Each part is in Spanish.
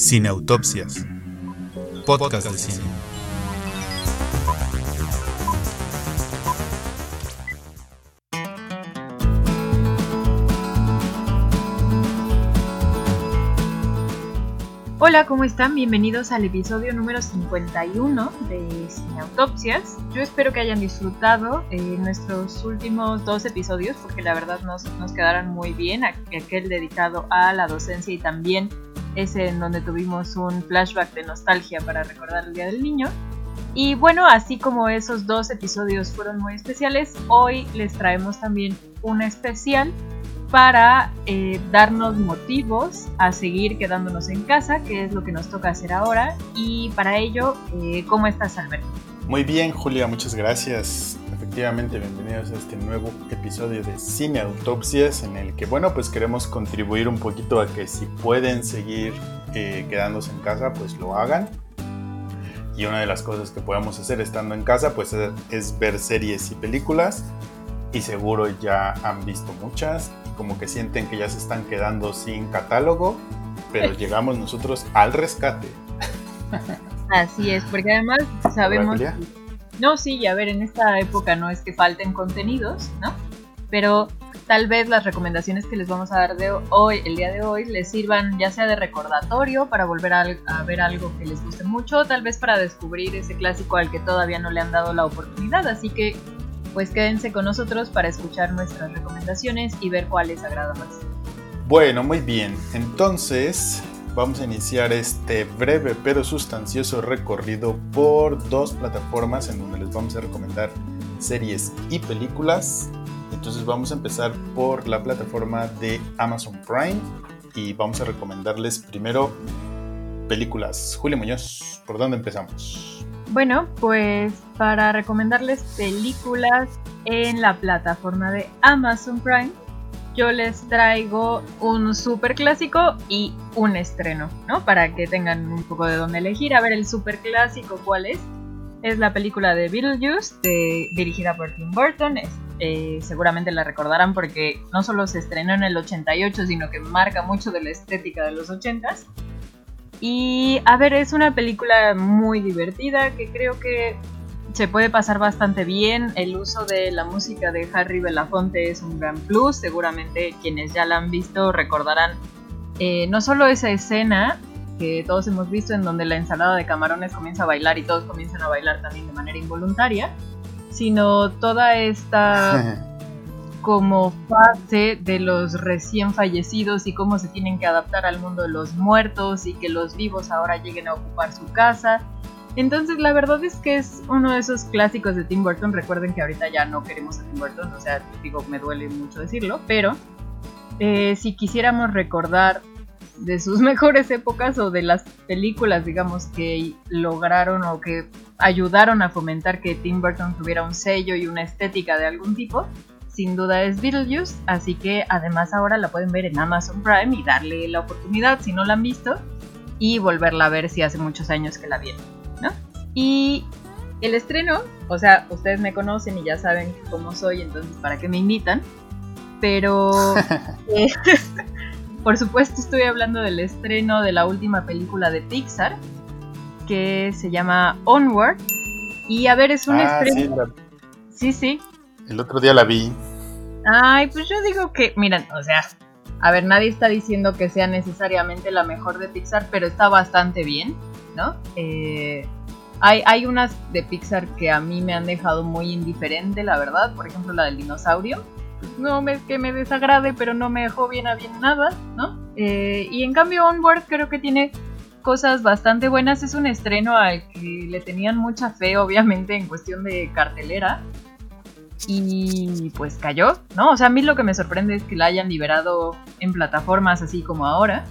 Cineautopsias. Podcast de cine. Hola, ¿cómo están? Bienvenidos al episodio número 51 de Cineautopsias. Yo espero que hayan disfrutado eh, nuestros últimos dos episodios porque la verdad nos, nos quedaron muy bien. Aquel dedicado a la docencia y también ese en donde tuvimos un flashback de nostalgia para recordar el Día del Niño. Y bueno, así como esos dos episodios fueron muy especiales, hoy les traemos también un especial para eh, darnos motivos a seguir quedándonos en casa, que es lo que nos toca hacer ahora. Y para ello, eh, ¿cómo estás, Alberto? Muy bien, Julia, muchas gracias. Efectivamente, bienvenidos a este nuevo episodio de Cine Autopsias, en el que, bueno, pues queremos contribuir un poquito a que si pueden seguir eh, quedándose en casa, pues lo hagan. Y una de las cosas que podemos hacer estando en casa, pues es ver series y películas. Y seguro ya han visto muchas como que sienten que ya se están quedando sin catálogo, pero llegamos nosotros al rescate. Así es, porque además sabemos... No, sí, a ver, en esta época no es que falten contenidos, ¿no? Pero tal vez las recomendaciones que les vamos a dar de hoy, el día de hoy, les sirvan ya sea de recordatorio para volver a, a, ver algo que les guste mucho, tal vez para descubrir ese clásico al que todavía no le han dado la oportunidad. Así que pues quédense con nosotros para escuchar nuestras recomendaciones y ver cuál les agrada más. Bueno, muy bien. Entonces, vamos a iniciar este breve pero sustancioso recorrido por dos plataformas en donde les vamos a recomendar series y películas. Entonces vamos a empezar por la plataforma de Amazon Prime y vamos a recomendarles primero películas. Julio Muñoz, ¿por dónde empezamos? Bueno, pues para recomendarles películas en la plataforma de Amazon Prime, yo les traigo un super clásico y un estreno, ¿no? Para que tengan un poco de dónde elegir. A ver, el super clásico, ¿cuál es? Es la película de Beetlejuice, dirigida por Tim Burton. Eh, seguramente la recordarán porque no solo se estrenó en el 88, sino que marca mucho de la estética de los 80s. Y a ver, es una película muy divertida que creo que se puede pasar bastante bien. El uso de la música de Harry Belafonte es un gran plus. Seguramente quienes ya la han visto recordarán eh, no solo esa escena que todos hemos visto en donde la ensalada de camarones comienza a bailar y todos comienzan a bailar también de manera involuntaria, sino toda esta como fase de los recién fallecidos y cómo se tienen que adaptar al mundo de los muertos y que los vivos ahora lleguen a ocupar su casa. Entonces la verdad es que es uno de esos clásicos de Tim Burton. Recuerden que ahorita ya no queremos a Tim Burton, o sea, digo, me duele mucho decirlo, pero eh, si quisiéramos recordar de sus mejores épocas o de las películas, digamos, que lograron o que ayudaron a fomentar que Tim Burton tuviera un sello y una estética de algún tipo, sin duda es Beetlejuice, así que además ahora la pueden ver en Amazon Prime y darle la oportunidad si no la han visto y volverla a ver si hace muchos años que la vieron, ¿no? Y el estreno, o sea, ustedes me conocen y ya saben cómo soy, entonces para qué me invitan, pero eh, por supuesto estoy hablando del estreno de la última película de Pixar que se llama Onward. Y a ver es un ah, estreno. sí, sí, el otro día la vi. Ay, pues yo digo que, miren, o sea, a ver, nadie está diciendo que sea necesariamente la mejor de Pixar, pero está bastante bien, ¿no? Eh, hay, hay unas de Pixar que a mí me han dejado muy indiferente, la verdad. Por ejemplo, la del dinosaurio. No es que me desagrade, pero no me dejó bien a bien nada, ¿no? Eh, y en cambio, Onward creo que tiene cosas bastante buenas. Es un estreno al que le tenían mucha fe, obviamente, en cuestión de cartelera y pues cayó, ¿no? O sea, a mí lo que me sorprende es que la hayan liberado en plataformas así como ahora,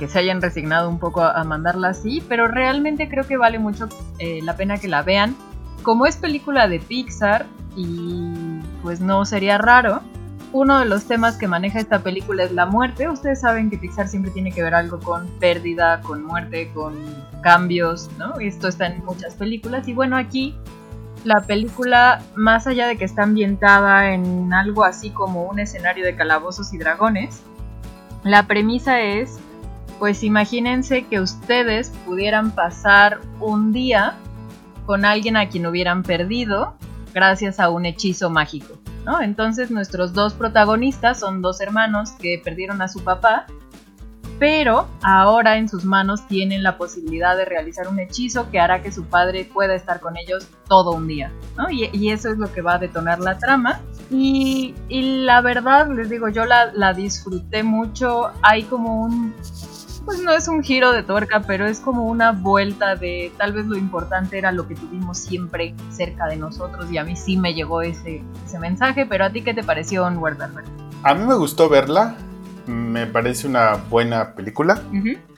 que se hayan resignado un poco a mandarla así, pero realmente creo que vale mucho eh, la pena que la vean. Como es película de Pixar y pues no sería raro, uno de los temas que maneja esta película es la muerte. Ustedes saben que Pixar siempre tiene que ver algo con pérdida, con muerte, con cambios, ¿no? Esto está en muchas películas y bueno, aquí la película, más allá de que está ambientada en algo así como un escenario de calabozos y dragones, la premisa es pues imagínense que ustedes pudieran pasar un día con alguien a quien hubieran perdido gracias a un hechizo mágico. ¿no? Entonces nuestros dos protagonistas son dos hermanos que perdieron a su papá pero ahora en sus manos tienen la posibilidad de realizar un hechizo que hará que su padre pueda estar con ellos todo un día, ¿no? Y, eso es lo que va a detonar la trama. Y, la verdad, les digo, yo la, la disfruté mucho. Hay como un pues no es un giro de tuerca, pero es como una vuelta de tal vez lo importante era lo que tuvimos siempre cerca de nosotros y a mí sí me llegó ese, ese mensaje, pero a ti qué te pareció Onward A mí me gustó verla, me parece una buena película.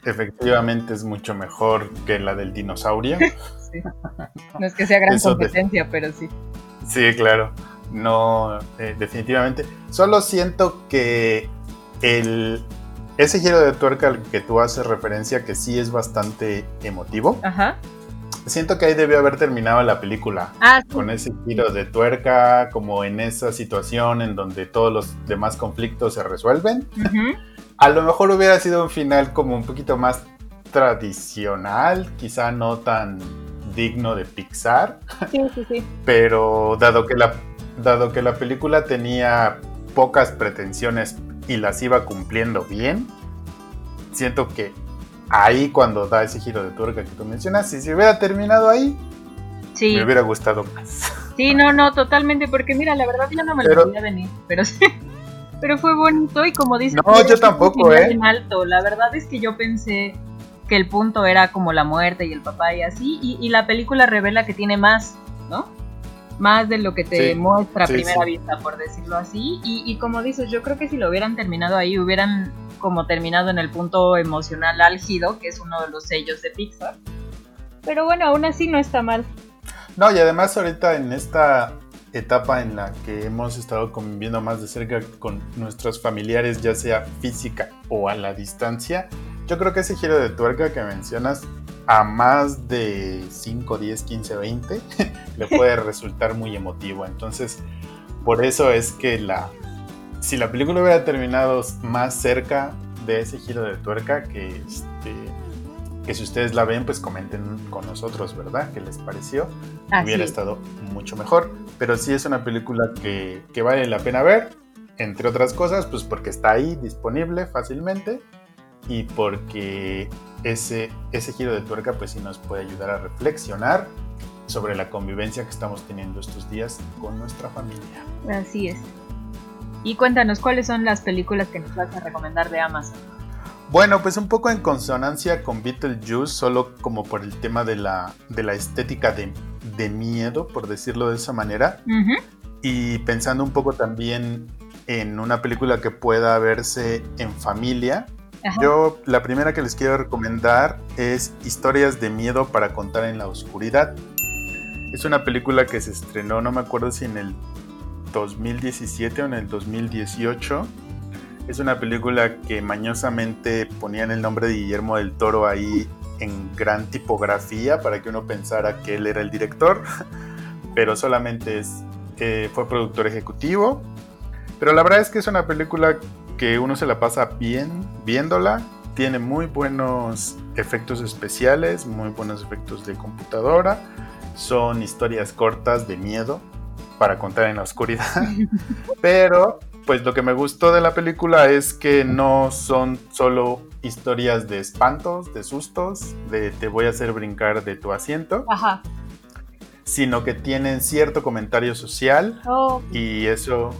Efectivamente es mucho mejor que la del dinosaurio. No es que sea gran competencia, pero sí. Sí, claro. No, eh, definitivamente. Solo siento que el, ese giro de tuerca al que tú haces referencia, que sí es bastante emotivo. Ajá. Siento que ahí debió haber terminado la película. Ah, con ese giro de tuerca, como en esa situación en donde todos los demás conflictos se resuelven. A lo mejor hubiera sido un final como un poquito más tradicional, quizá no tan digno de Pixar. Sí, sí, sí. Pero dado que la, dado que la película tenía pocas pretensiones y las iba cumpliendo bien, siento que ahí cuando da ese giro de tuerca que tú mencionas, si se hubiera terminado ahí, me hubiera gustado más. Sí, no, no, totalmente, porque mira, la verdad ya no me lo podía venir, pero sí. Pero fue bonito y como dices, no, yo tampoco, ¿eh? alto. La verdad es que yo pensé que el punto era como la muerte y el papá y así, y, la película revela que tiene más, ¿no? Más de lo que te muestra a primera vista, por decirlo así. Y, y como dices, yo creo que si lo hubieran terminado ahí, hubieran como terminado en el punto emocional álgido, que es uno de los sellos de Pixar. Pero bueno, aún así no está mal. No, y además ahorita en esta etapa en la que hemos estado conviviendo más de cerca con nuestros familiares, ya sea física o a la distancia, yo creo que ese giro de tuerca que mencionas a más de 5, 10, 15, 20 le puede resultar muy emotivo. Entonces, por eso es que la si la película hubiera terminado más cerca de ese giro de tuerca, que, este, que si ustedes la ven, pues comenten con nosotros, ¿verdad? ¿Qué les pareció? Hubiera estado mucho mejor. Pero sí es una película que, que vale la pena ver, entre otras cosas, pues porque está ahí disponible fácilmente y porque ese, ese giro de tuerca pues sí nos puede ayudar a reflexionar sobre la convivencia que estamos teniendo estos días con nuestra familia. Así es. Y cuéntanos, ¿cuáles son las películas que nos vas a recomendar de Amazon? Bueno, pues un poco en consonancia con Beetlejuice, solo como por el tema de la, de la estética de, de miedo, por decirlo de esa manera. Y pensando un poco también en una película que pueda verse en familia. Yo la primera que les quiero recomendar es Historias de miedo para contar en la oscuridad. Es una película que se estrenó, no me acuerdo si en el 2017 o en el 2018. Es una película que mañosamente ponían el nombre de Guillermo del Toro ahí en gran tipografía para que uno pensara que él era el director, pero solamente es, eh, fue productor ejecutivo. Pero la verdad es que es una película que uno se la pasa bien viéndola. Tiene muy buenos efectos especiales, muy buenos efectos de computadora. Son historias cortas de miedo, para contar en la oscuridad. Pero, pues lo que me gustó de la película es que no son solo historias de espantos, de sustos, de te voy a hacer brincar de tu asiento. Sino que tienen cierto comentario social oh. y eso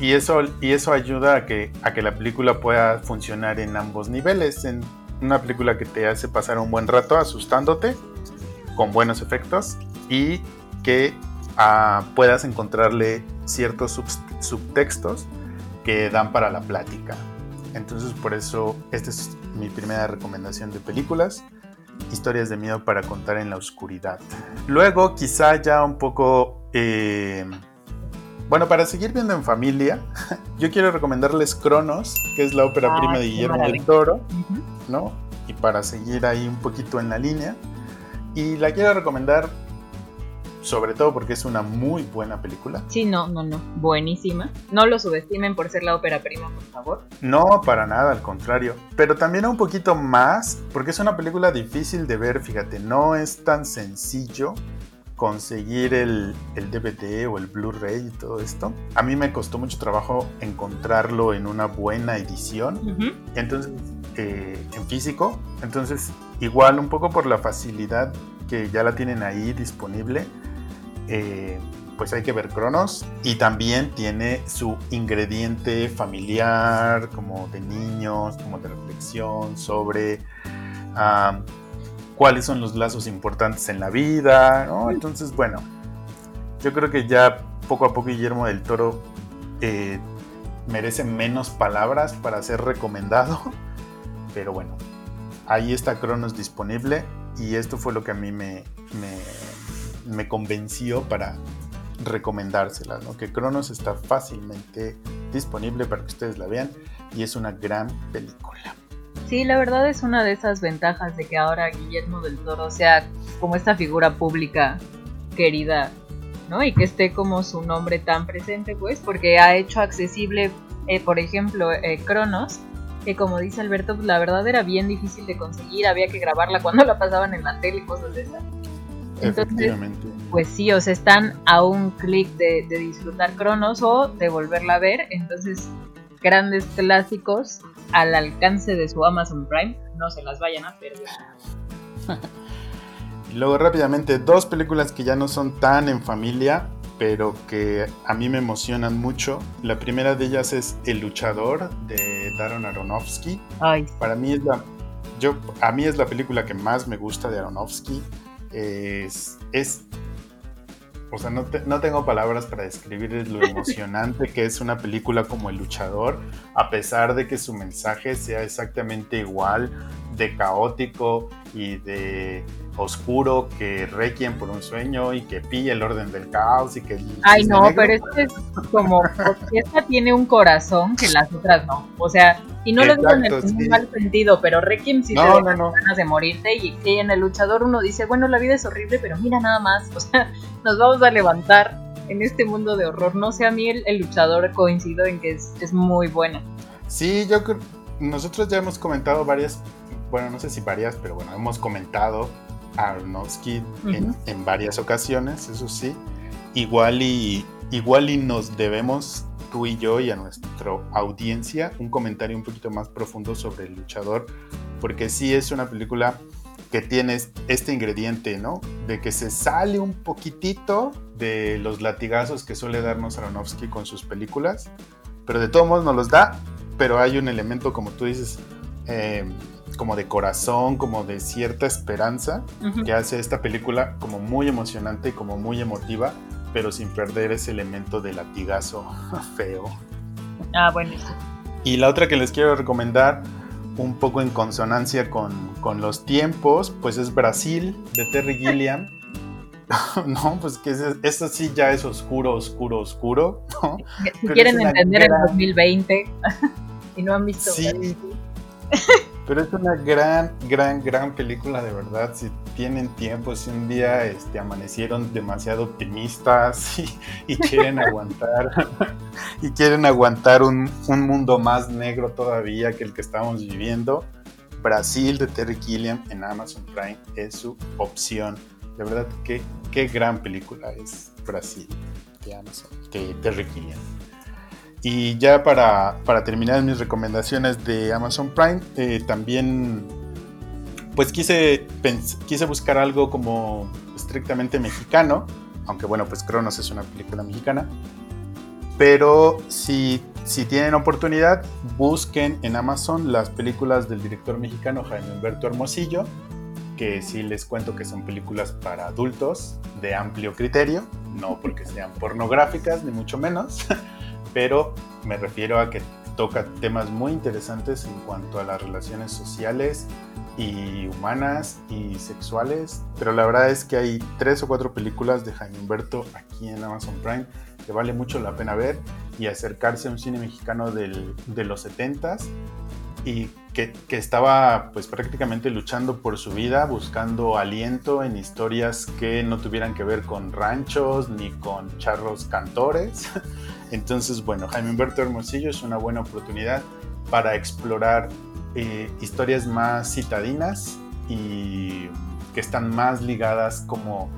y eso y eso ayuda a que a que la película pueda funcionar en ambos niveles, en una película que te hace pasar un buen rato asustándote con buenos efectos y que puedas encontrarle ciertos subtextos que dan para la plática. Entonces por eso esta es mi primera recomendación de películas, historias de miedo para contar en la oscuridad. Luego quizá ya un poco... Eh, bueno, para seguir viendo en familia, yo quiero recomendarles Cronos, que es la ópera prima de Guillermo del Toro, ¿no? Y para seguir ahí un poquito en la línea. Y la quiero recomendar sobre todo porque es una muy buena película. Sí, no, no, no, buenísima. No lo subestimen por ser la ópera prima, por favor. No, para nada, al contrario. Pero también un poquito más, porque es una película difícil de ver, fíjate, no es tan sencillo conseguir el, el DVD o el Blu-ray y todo esto. A mí me costó mucho trabajo encontrarlo en una buena edición. Entonces, eh, en físico. Entonces, igual un poco por la facilidad que ya la tienen ahí disponible, eh, pues hay que ver Cronos. Y también tiene su ingrediente familiar, como de niños, como de reflexión sobre cuáles son los lazos importantes en la vida. ¿no? Entonces, bueno, yo creo que ya poco a poco Guillermo del Toro eh, merece menos palabras para ser recomendado. Pero bueno, ahí está Cronos disponible y esto fue lo que a mí me, me, me convenció para recomendársela, ¿no? que Cronos está fácilmente disponible para que ustedes la vean y es una gran película. Sí, la verdad es una de esas ventajas de que ahora Guillermo del Toro sea como esta figura pública querida, ¿no? Y que esté como su nombre tan presente, pues, porque ha hecho accesible, eh, por ejemplo, eh, Cronos, que como dice Alberto, pues, la verdad era bien difícil de conseguir, había que grabarla cuando la pasaban en la tele y cosas de esas. Entonces, pues sí, o sea, están a un clic de, de disfrutar Cronos o de volverla a ver. Entonces, grandes clásicos al alcance de su Amazon Prime. No se las vayan a perder. Y luego rápidamente, dos películas que ya no son tan en familia, pero que a mí me emocionan mucho. La primera de ellas es El luchador de Darren Aronofsky. Ay, Para mí es la yo a mí es la película que más me gusta de Aronofsky. Es, es o sea, no, te- no tengo palabras para describir lo emocionante que es una película como El luchador, a pesar de que su mensaje sea exactamente igual de caótico y de oscuro que Requiem por un sueño y que pilla el orden del caos y que el ay no, negro, pero este es como. Esta tiene un corazón que las otras no. O sea, y no lo digo en el Exacto, en un sí. mal sentido, pero Requiem sí No, te no, deja no. ganas de morirte. Y, en el luchador uno dice, bueno, la vida es horrible, pero mira nada más. O sea, nos vamos a levantar en este mundo de horror. No sé, a mí el, el luchador coincido en que es, es muy buena. Sí, yo creo. Nosotros ya hemos comentado varias. Bueno, no sé si varias, pero bueno, hemos comentado Aronofsky en, Ujú. en varias ocasiones, eso sí. Igual y, igual y nos debemos, tú y yo, y a nuestra audiencia, un comentario un poquito más profundo sobre el luchador, porque sí es una película que tiene este ingrediente, ¿no? De que se sale un poquitito de los latigazos que suele darnos Aronofsky con sus películas, pero de todos modos nos los da, pero hay un elemento, como tú dices, eh, como de corazón, como de cierta esperanza, que hace esta película como muy emocionante y como muy emotiva, pero sin perder ese elemento de latigazo feo. Ah, bueno. Y la otra que les quiero recomendar, un poco en consonancia con, con los tiempos, pues es Brasil, de Terry Gilliam. no, pues que eso sí ya es oscuro, oscuro, oscuro. ¿no? Si Pero quieren entender el gran- 2020 y no han visto. Sí. Pero es una gran, gran, gran película de verdad. Si tienen tiempo, si un día este, amanecieron demasiado optimistas y, quieren aguantar y quieren aguantar un, un mundo más negro todavía que el que estamos viviendo, Brasil de Terry Gilliam en Amazon Prime es su opción. De verdad, qué, qué gran película es Brasil de Amazon, de Terry Gilliam. Y ya para, terminar mis recomendaciones de Amazon Prime, eh, también pues quise, quise buscar algo como estrictamente mexicano, aunque bueno, pues Cronos es una película mexicana. Pero si, si tienen oportunidad, busquen en Amazon las películas del director mexicano Jaime Humberto Hermosillo, que sí les cuento que son películas para adultos de amplio criterio, no porque sean pornográficas, ni mucho menos, pero me refiero a que toca temas muy interesantes en cuanto a las relaciones sociales y humanas y sexuales, pero la verdad es que hay tres o cuatro películas de Jaime Humberto aquí en Amazon Prime que vale mucho la pena ver y acercarse a un cine mexicano del- de los 70s y que, que, estaba pues prácticamente luchando por su vida, buscando aliento en historias que no tuvieran que ver con ranchos ni con charros cantores. Entonces, bueno, Jaime Humberto Hermosillo es una buena oportunidad para explorar eh, historias más citadinas y que están más ligadas como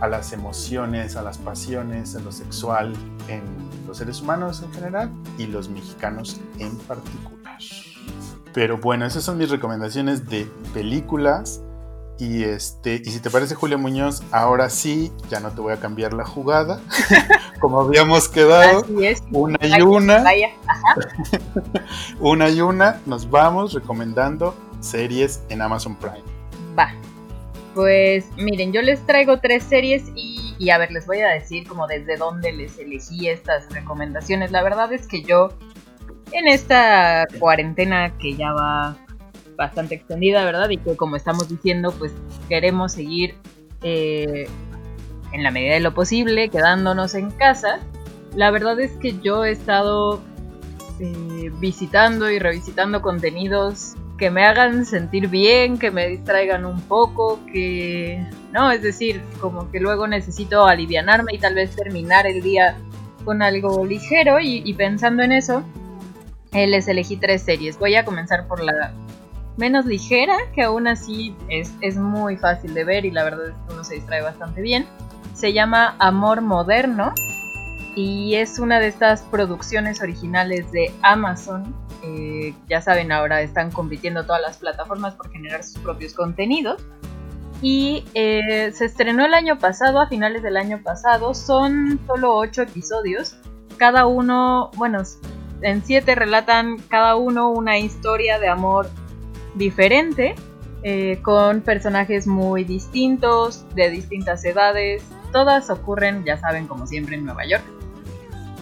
a las emociones, a las pasiones, a lo sexual en los seres humanos en general y los mexicanos en particular. Pero bueno, esas son mis recomendaciones de películas. Y este, y si te parece Julio Muñoz, ahora sí, ya no te voy a cambiar la jugada, como habíamos quedado. Una y una. una y una, nos vamos recomendando series en Amazon Prime. Va. Pues miren, yo les traigo tres series y, y a ver, les voy a decir como desde dónde les elegí estas recomendaciones. La verdad es que yo en esta cuarentena que ya va bastante extendida, ¿verdad? Y que como estamos diciendo, pues queremos seguir eh, en la medida de lo posible quedándonos en casa. La verdad es que yo he estado eh, visitando y revisitando contenidos que me hagan sentir bien, que me distraigan un poco, que... No, es decir, como que luego necesito alivianarme y tal vez terminar el día con algo ligero y pensando en eso, eh, les elegí tres series. Voy a comenzar por la menos ligera, que aún así es, muy fácil de ver y la verdad es que uno se distrae bastante bien. Se llama Amor Moderno y es una de estas producciones originales de Amazon. Eh, ya saben, ahora están compitiendo todas las plataformas por generar sus propios contenidos. Y eh, se estrenó el año pasado, a finales del año pasado. Son solo ocho episodios. Cada uno, bueno, en siete relatan cada uno una historia de amor diferente, eh, con personajes muy distintos, de distintas edades. Todas ocurren, ya saben, como siempre en Nueva York.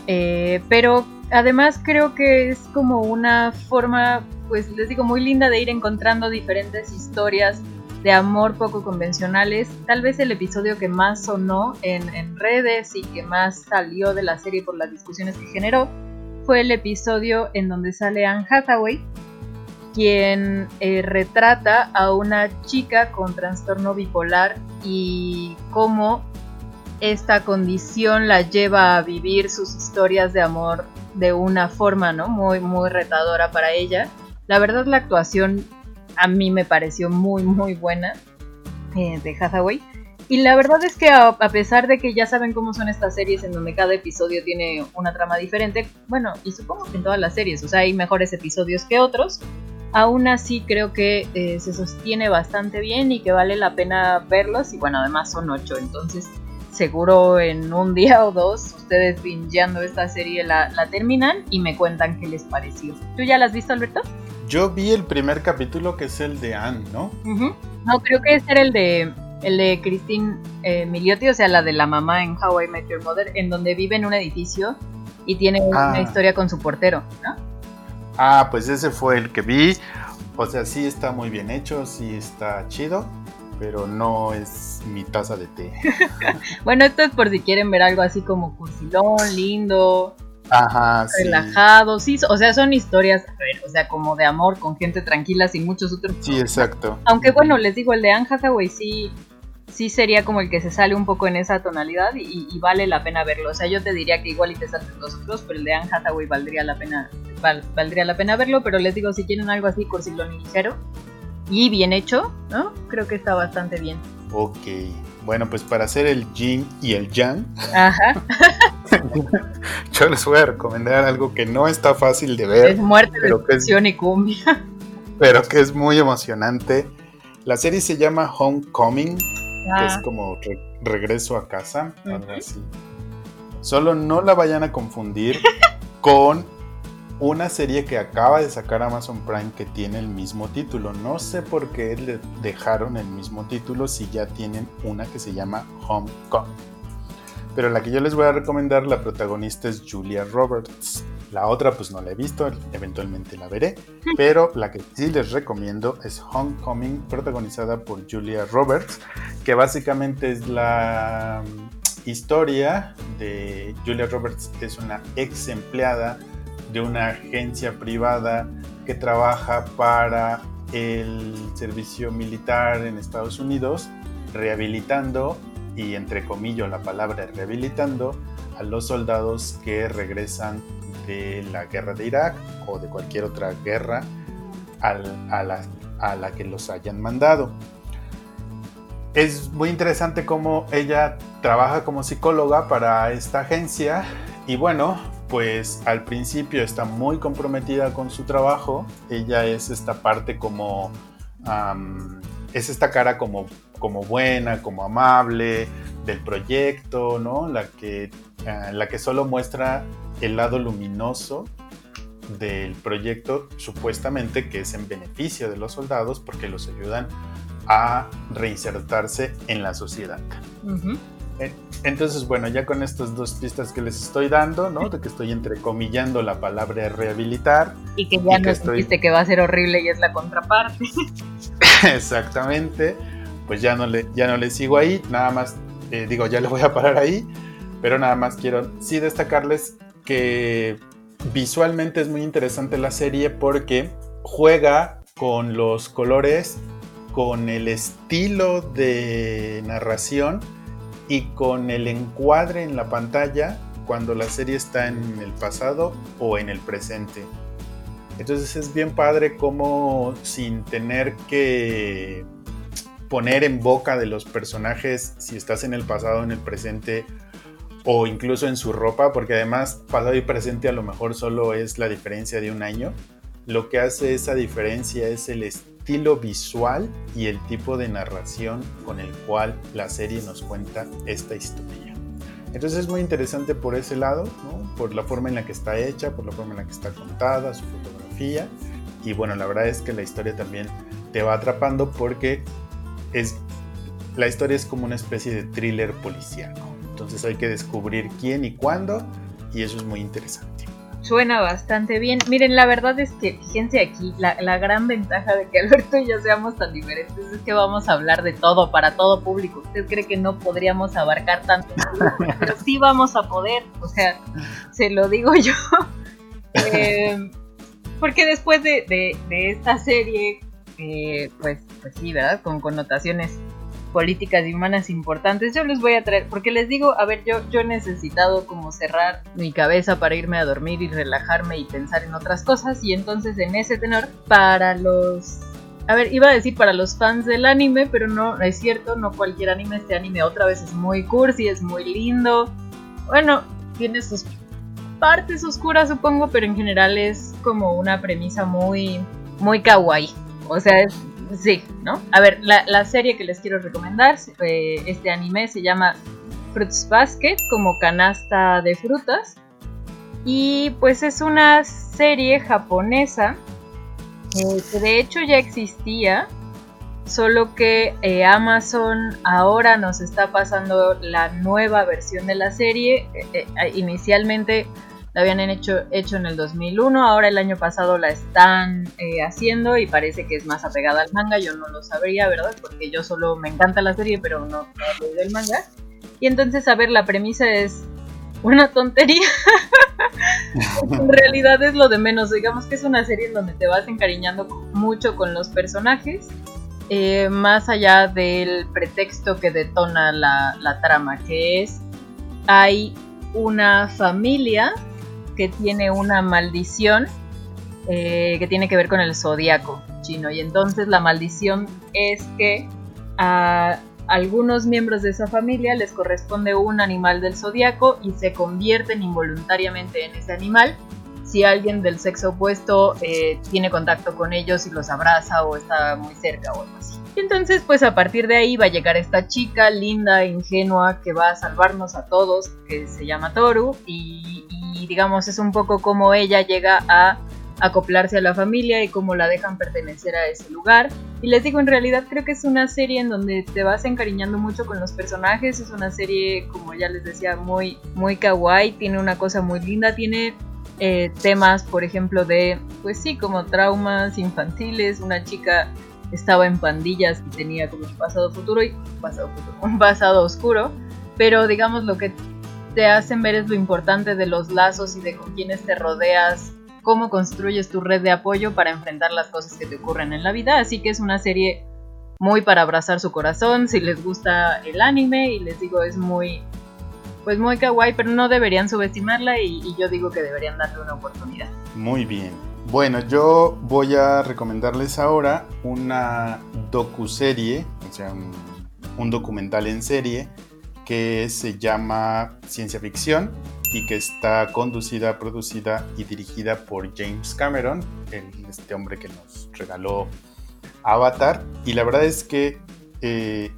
Eh, pero además creo que es como una forma, pues les digo, muy linda de ir encontrando diferentes historias de amor poco convencionales. Tal vez el episodio que más sonó en, en redes y que más salió de la serie por las discusiones que generó fue el episodio en donde sale Anne Hathaway, quien eh, retrata a una chica con trastorno bipolar y cómo esta condición la lleva a vivir sus historias de amor de una forma ¿no? muy, muy retadora para ella. La verdad la actuación a mí me pareció muy, muy buena eh, de Hathaway. Y la verdad es que a, pesar de que ya saben cómo son estas series en donde cada episodio tiene una trama diferente, bueno, y supongo que en todas las series, o sea, hay mejores episodios que otros, aún así creo que eh, se sostiene bastante bien y que vale la pena verlos. Y bueno, además son ocho, entonces seguro en un día o dos ustedes bingeando esta serie la, terminan y me cuentan qué les pareció. ¿Tú ya la has visto, Alberto? Yo vi el primer capítulo que es el de Anne, ¿no? No, creo que ese era el de el de Christine eh, Miliotti, o sea, la de la mamá en How I Met Your Mother, en donde vive en un edificio y tiene una ah. historia con su portero, ¿no? Ah, pues ese fue el que vi. O sea, sí está muy bien hecho, sí está chido, pero no es mi taza de té. bueno, esto es por si quieren ver algo así como cursilón, lindo, Ajá, relajado, sí. o sea, son historias, o sea, como de amor con gente tranquila sin muchos otros. Sí, exacto. Aunque bueno, les digo, el de Anne Hathaway sí, sí sería como el que se sale un poco en esa tonalidad y, vale la pena verlo. O sea, yo te diría que igual y te salen los otros, pero el de Anne Hathaway valdría la pena, valdría la pena verlo. Pero les digo, si quieren algo así cursilón y ligero y bien hecho, ¿no? Creo que está bastante bien. Ok. Bueno, pues para hacer el yin y el yang, Ajá. yo les voy a recomendar algo que no está fácil de ver. Es muerte, es, y cumbia. Pero que es muy emocionante. La serie se llama Homecoming, que es ah. como regreso a casa, algo así. Solo no la vayan a confundir con una serie que acaba de sacar Amazon Prime que tiene el mismo título. No sé por qué le dejaron el mismo título si ya tienen una que se llama Homecoming. Pero la que yo les voy a recomendar, la protagonista es Julia Roberts. La otra pues no la he visto, eventualmente la veré. Pero la que sí les recomiendo es Homecoming, protagonizada por Julia Roberts, que básicamente es la mm, historia de Julia Roberts, que es una ex empleada de una agencia privada que trabaja para el servicio militar en Estados Unidos, rehabilitando, y entre comillas la palabra rehabilitando, a los soldados que regresan de la guerra de Irak o de cualquier otra guerra a, la, a la que los hayan mandado. Es muy interesante cómo ella trabaja como psicóloga para esta agencia y bueno, pues al principio está muy comprometida con su trabajo. Ella es esta parte como... es esta cara como, como buena, como amable del proyecto, ¿no? La que, ah, la que solo muestra el lado luminoso del proyecto, supuestamente que es en beneficio de los soldados porque los ayudan a reinsertarse en la sociedad. Eh, entonces, bueno, ya con estas dos pistas que les estoy dando, ¿no? De que estoy entrecomillando la palabra rehabilitar. Y que ya no estoy... que va a ser horrible y es la contraparte. Exactamente. Pues ya no, le, ya no le sigo ahí, nada más, eh, digo, ya le voy a parar ahí, pero nada más quiero sí destacarles que visualmente es muy interesante la serie porque juega con los colores, con el estilo de narración y con el encuadre en la pantalla cuando la serie está en el pasado o en el presente. Entonces es bien padre como sin tener que poner en boca de los personajes si estás en el pasado o en el presente o incluso en su ropa, porque además pasado y presente a lo mejor solo es la diferencia de un año. Lo que hace esa diferencia es el estilo visual y el tipo de narración con el cual la serie nos cuenta esta historia. Entonces es muy interesante por ese lado, por la forma en la que está hecha, por la forma en la que está contada, su fotografía. Y bueno, la verdad es que la historia también te va atrapando porque es, la historia es como una especie de thriller policial. Entonces hay que descubrir quién y cuándo y eso es muy interesante. Suena bastante bien. Miren, la verdad es que, fíjense aquí, la, gran ventaja de que Alberto y yo seamos tan diferentes es que vamos a hablar de todo, para todo público. ¿Usted cree que no podríamos abarcar tanto? Pero sí vamos a poder, o sea, se lo digo yo. Eh, porque después de, esta serie, eh, pues, pues sí, ¿verdad? Con connotaciones políticas y humanas importantes, yo les voy a traer, porque les digo, a ver, yo, yo he necesitado como cerrar mi cabeza para irme a dormir y relajarme y pensar en otras cosas, y entonces en ese tenor, para los... A ver, iba a decir para los fans del anime, pero no, es cierto, no cualquier anime, este anime otra vez es muy cursi, es muy lindo. Bueno, tiene sus partes oscuras supongo, pero en general es como una premisa muy, muy kawaii. O sea, es Sí, ¿no? A ver, la, serie que les quiero recomendar, eh, este anime se llama Fruits Basket, como canasta de frutas. Y pues es una serie japonesa eh, que de hecho ya existía, solo que eh, Amazon ahora nos está pasando la nueva versión de la serie. inicialmente la habían hecho, hecho en el 2001, ahora el año pasado la están eh, haciendo y parece que es más apegada al manga, yo no lo sabría, ¿verdad? Porque yo solo me encanta la serie, pero no, no el manga. Y entonces, a ver, la premisa es una tontería. en realidad es lo de menos, digamos que es una serie en donde te vas encariñando mucho con los personajes. Eh, más allá del pretexto que detona la, la trama, que es hay una familia que tiene una maldición eh, que tiene que ver con el zodiaco chino. Y entonces la maldición es que a algunos miembros de esa familia les corresponde un animal del zodiaco y se convierten involuntariamente en ese animal. Si alguien del sexo opuesto eh, tiene contacto con ellos y los abraza o está muy cerca o algo así. Y entonces, pues a partir de ahí va a llegar esta chica linda, ingenua, que va a salvarnos a todos, que se llama Toru, y digamos es un poco como ella llega a acoplarse a la familia y cómo la dejan pertenecer a ese lugar. Y les digo, en realidad creo que es una serie en donde te vas encariñando mucho con los personajes, es una serie, como ya les decía, muy, muy kawaii, tiene una cosa muy linda, tiene eh, temas, por ejemplo, de, pues sí, como traumas infantiles, una chica estaba en pandillas y tenía como un pasado futuro y pasado futuro, un pasado oscuro, pero digamos lo que te hacen ver lo importante de los lazos y de con quienes te rodeas cómo construyes tu red de apoyo para enfrentar las cosas que te ocurren en la vida. Así que es una serie muy para abrazar su corazón. Si les gusta el anime, y les digo, es muy, pues muy kawaii, pero no deberían subestimarla y, yo digo que deberían darle una oportunidad. Muy bien. Bueno, yo voy a recomendarles ahora una docuserie, o sea, un documental en serie que se llama Ciencia Ficción y que está conducida, producida y dirigida por James Cameron, el- este hombre que nos regaló Avatar. Y la verdad es que eh,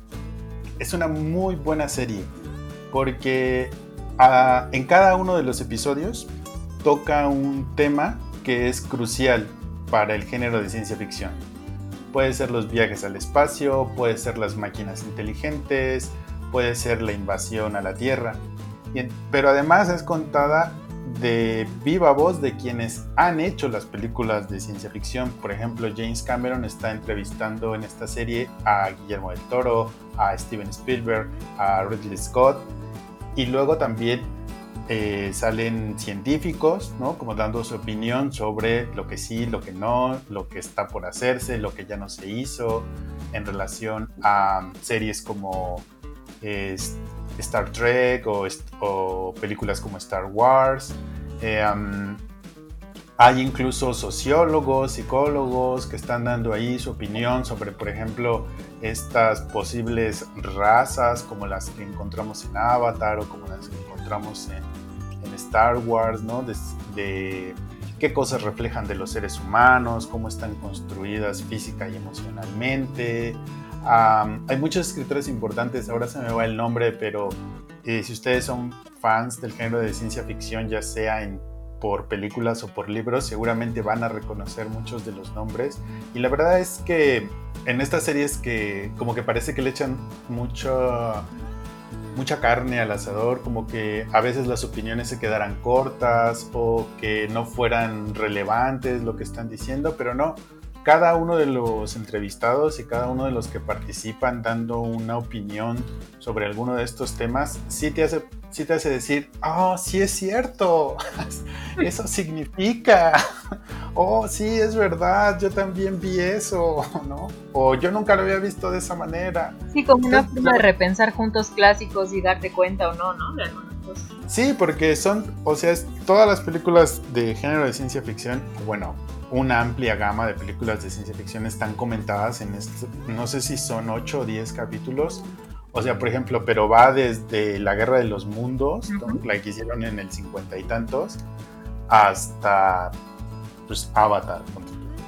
es una muy buena serie porque ah, en cada uno de los episodios toca un tema que es crucial para el género de ciencia ficción. Puede ser los viajes al espacio, puede ser las máquinas inteligentes, puede ser la invasión a la Tierra. Pero además es contada de viva voz de quienes han hecho las películas de ciencia ficción. Por ejemplo, James Cameron está entrevistando en esta serie a Guillermo del Toro, a Steven Spielberg, a Ridley Scott. Y luego también eh, salen científicos, ¿no? Como dando su opinión sobre lo que sí, lo que no, lo que está por hacerse, lo que ya no se hizo en relación a series como Star Trek o, películas como Star Wars. Eh, hay incluso sociólogos, psicólogos que están dando ahí su opinión sobre, por ejemplo, estas posibles razas como las que encontramos en Avatar o como las que encontramos en, en Star Wars, ¿no? De, de qué cosas reflejan de los seres humanos, cómo están construidas física y emocionalmente. Am, hay muchos escritores importantes, ahora se me va el nombre, pero eh, si ustedes son fans del género de ciencia ficción, ya sea en, por películas o por libros, seguramente van a reconocer muchos de los nombres. Y la verdad es que en estas series que como que parece que le echan mucho, mucha carne al asador, como que a veces las opiniones se quedaran cortas o que no fueran relevantes lo que están diciendo, pero no, cada uno de los entrevistados y cada uno de los que participan dando una opinión sobre alguno de estos temas, sí te hace, sí te hace decir, oh, sí es cierto, eso significa, oh, sí es verdad, yo también vi eso, ¿no? O yo nunca lo había visto de esa manera. Sí, como una Entonces, forma de repensar juntos clásicos y darte cuenta o no, ¿no? Cosas. Sí, porque son, o sea, es- todas las películas de género de ciencia ficción, bueno, una amplia gama de películas de ciencia ficción están comentadas en este, no sé si son 8 o 10 capítulos. O sea, por ejemplo, pero va desde la Guerra de los Mundos, ¿no? Ujú. la que hicieron en el 50 y tantos, hasta pues Avatar,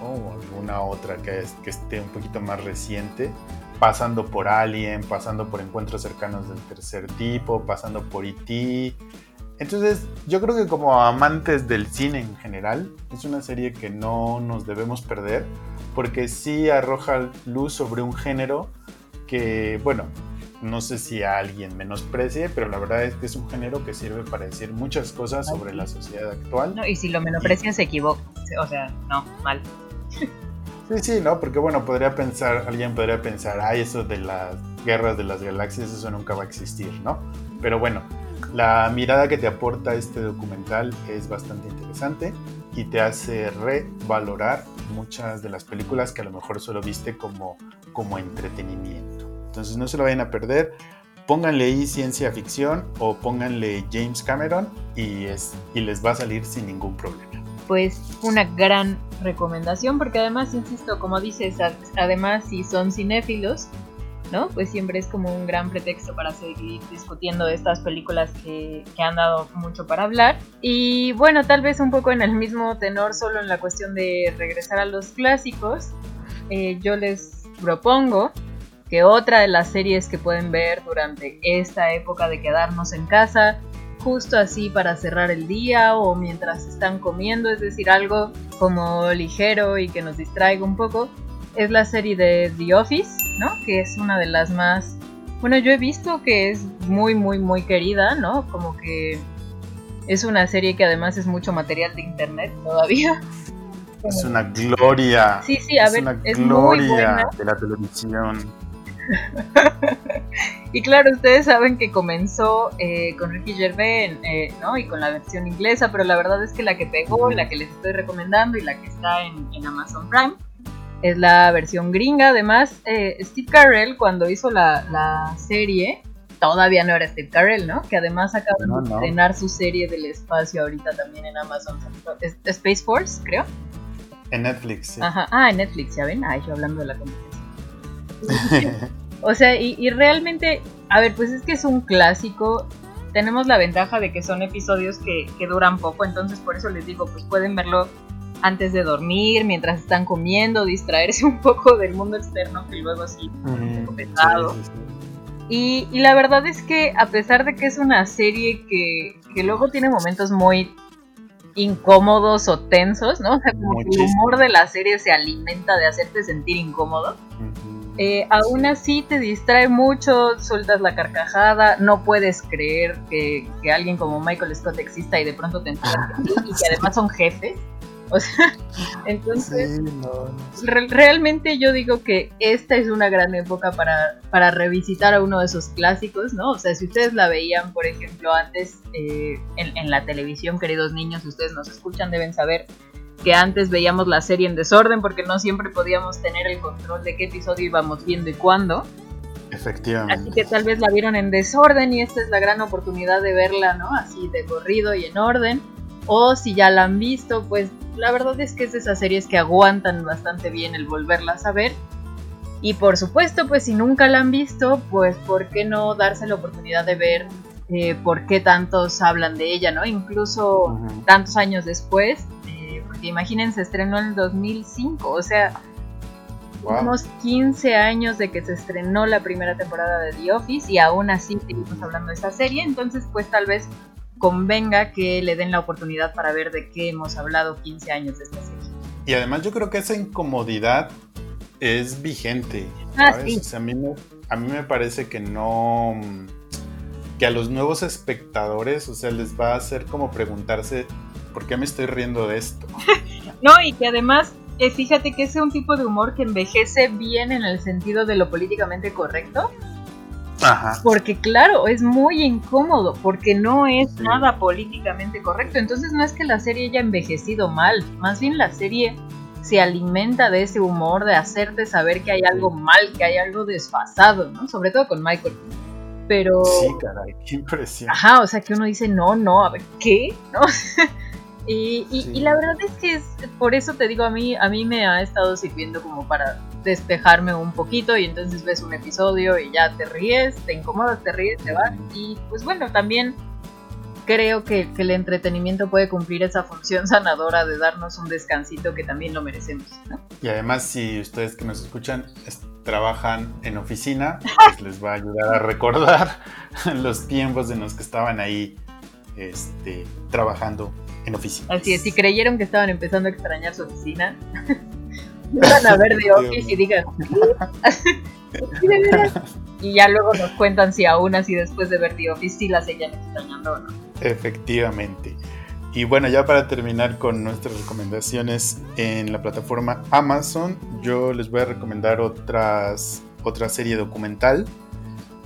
o alguna otra que, es- que esté un poquito más reciente, pasando por Alien, pasando por Encuentros cercanos del tercer tipo, pasando por E.T. Entonces, yo creo que como amantes del cine en general, es una serie que no nos debemos perder, porque sí arroja luz sobre un género que, bueno, no sé si a alguien menosprecie, pero la verdad es que es un género que sirve para decir muchas cosas sobre la sociedad actual. No, y si lo menosprecian se equivoca. O sea, no, mal. Sí, sí, ¿no? Porque bueno, podría pensar, alguien podría pensar, ay, eso de las guerras de las galaxias, eso nunca va a existir, ¿no? Pero bueno, la mirada que te aporta este documental es bastante interesante y te hace revalorar muchas de las películas que a lo mejor solo viste como, como entretenimiento. Entonces no se lo vayan a perder. Pónganle ahí ciencia ficción o pónganle James Cameron y, es, y les va a salir sin ningún problema. Pues una gran recomendación, porque además, insisto, como dices, además si son cinéfilos, ¿no? Pues siempre es como un gran pretexto para seguir discutiendo de estas películas que, que han dado mucho para hablar. Y bueno, tal vez un poco en el mismo tenor, solo en la cuestión de regresar a los clásicos, eh, yo les propongo que otra de las series que pueden ver durante esta época de quedarnos en casa, justo así para cerrar el día o mientras están comiendo, es decir, algo como ligero y que nos distraiga un poco, es la serie de The Office, ¿no? Que es una de las más... Bueno, yo he visto que es muy, muy, muy querida, ¿no? Como que es una serie que además es mucho material de internet todavía. Es una gloria. Sí, sí, a es ver, una es muy gloria buena. de la televisión. Y claro, ustedes saben que comenzó eh, con Ricky Gervais eh, ¿no? y con la versión inglesa, pero la verdad es que la que pegó, la que les estoy recomendando y la que está en, Amazon Prime es la versión gringa. Además, eh, Steve Carell cuando hizo la, serie, todavía no era Steve Carell, ¿no? Que además acaba de estrenar su serie del espacio ahorita también en Amazon. Space Force, creo. En Netflix, sí. Ajá. Ah, en Netflix, ya ven. Ah, yo hablando de la competencia. O sea, y, realmente, a ver, pues es que es un clásico. Tenemos la ventaja de que son episodios que, duran poco, entonces por eso les digo, pues pueden verlo antes de dormir, mientras están comiendo, distraerse un poco del mundo externo, que luego sí es un poco pesado. Y, la verdad es que a pesar de que es una serie que, que luego tiene momentos muy incómodos o tensos, ¿no? O sea, como que el humor de la serie se alimenta de hacerte sentir incómodo. Eh, aún así te distrae mucho, sueltas la carcajada, no puedes creer que, alguien como Michael Scott exista y de pronto te enteras y que además son jefes. O sea, entonces, realmente yo digo que esta es una gran época para, para revisitar a uno de esos clásicos, ¿no? O sea, si ustedes la veían, por ejemplo, antes eh, en, en la televisión, queridos niños, si ustedes nos escuchan, deben saber que antes veíamos la serie en desorden porque no siempre podíamos tener el control de qué episodio íbamos viendo y cuándo. Efectivamente. Así que tal vez la vieron en desorden y esta es la gran oportunidad de verla, ¿no? Así de corrido y en orden. O si ya la han visto, pues la verdad es que es de esas series que aguantan bastante bien el volverlas a ver. Y por supuesto, pues si nunca la han visto, pues ¿por qué no darse la oportunidad de ver eh, por qué tantos hablan de ella, ¿no? Incluso tantos años después imagínense, estrenó en el 2005, o sea, unos 15 años de que se estrenó la primera temporada de The Office y aún así seguimos hablando de esta serie, entonces pues tal vez convenga que le den la oportunidad para ver de qué hemos hablado 15 años de esta serie. Y además yo creo que esa incomodidad es vigente. Ah, a, mí me, a mí me parece que no que a los nuevos espectadores, o sea, les va a hacer como preguntarse ¿por qué me estoy riendo de esto? no, y que además, eh, fíjate que es un tipo de humor que envejece bien en el sentido de lo políticamente correcto. Ajá. Porque claro, es muy incómodo, porque no es nada políticamente correcto. Entonces no es que la serie haya envejecido mal, más bien la serie se alimenta de ese humor, de hacerte saber que hay algo mal, que hay algo desfasado, ¿no? Sobre todo con Michael. Pero... Sí, caray, qué impresión. Ajá, o sea que uno dice, no, no, a ver, ¿qué? ¿No? Y, la verdad es que es, por eso te digo, a mí, a mí me ha estado sirviendo como para despejarme un poquito y entonces ves un episodio y ya te ríes, te incomodas, te ríes, te vas. Y pues bueno, también creo que, el entretenimiento puede cumplir esa función sanadora de darnos un descansito que también lo merecemos. Y además, si ustedes que nos escuchan trabajan en oficina, pues les va a ayudar a recordar los tiempos en los que estaban ahí este, trabajando en oficina. Así es, si creyeron que estaban empezando a extrañar su oficina, van a ver The Office y digan, y ya luego nos cuentan si aún así después de ver The Office sí la seguían extrañando o no. Efectivamente. Y bueno, ya para terminar con nuestras recomendaciones en la plataforma Amazon, yo les voy a recomendar otras, otra serie documental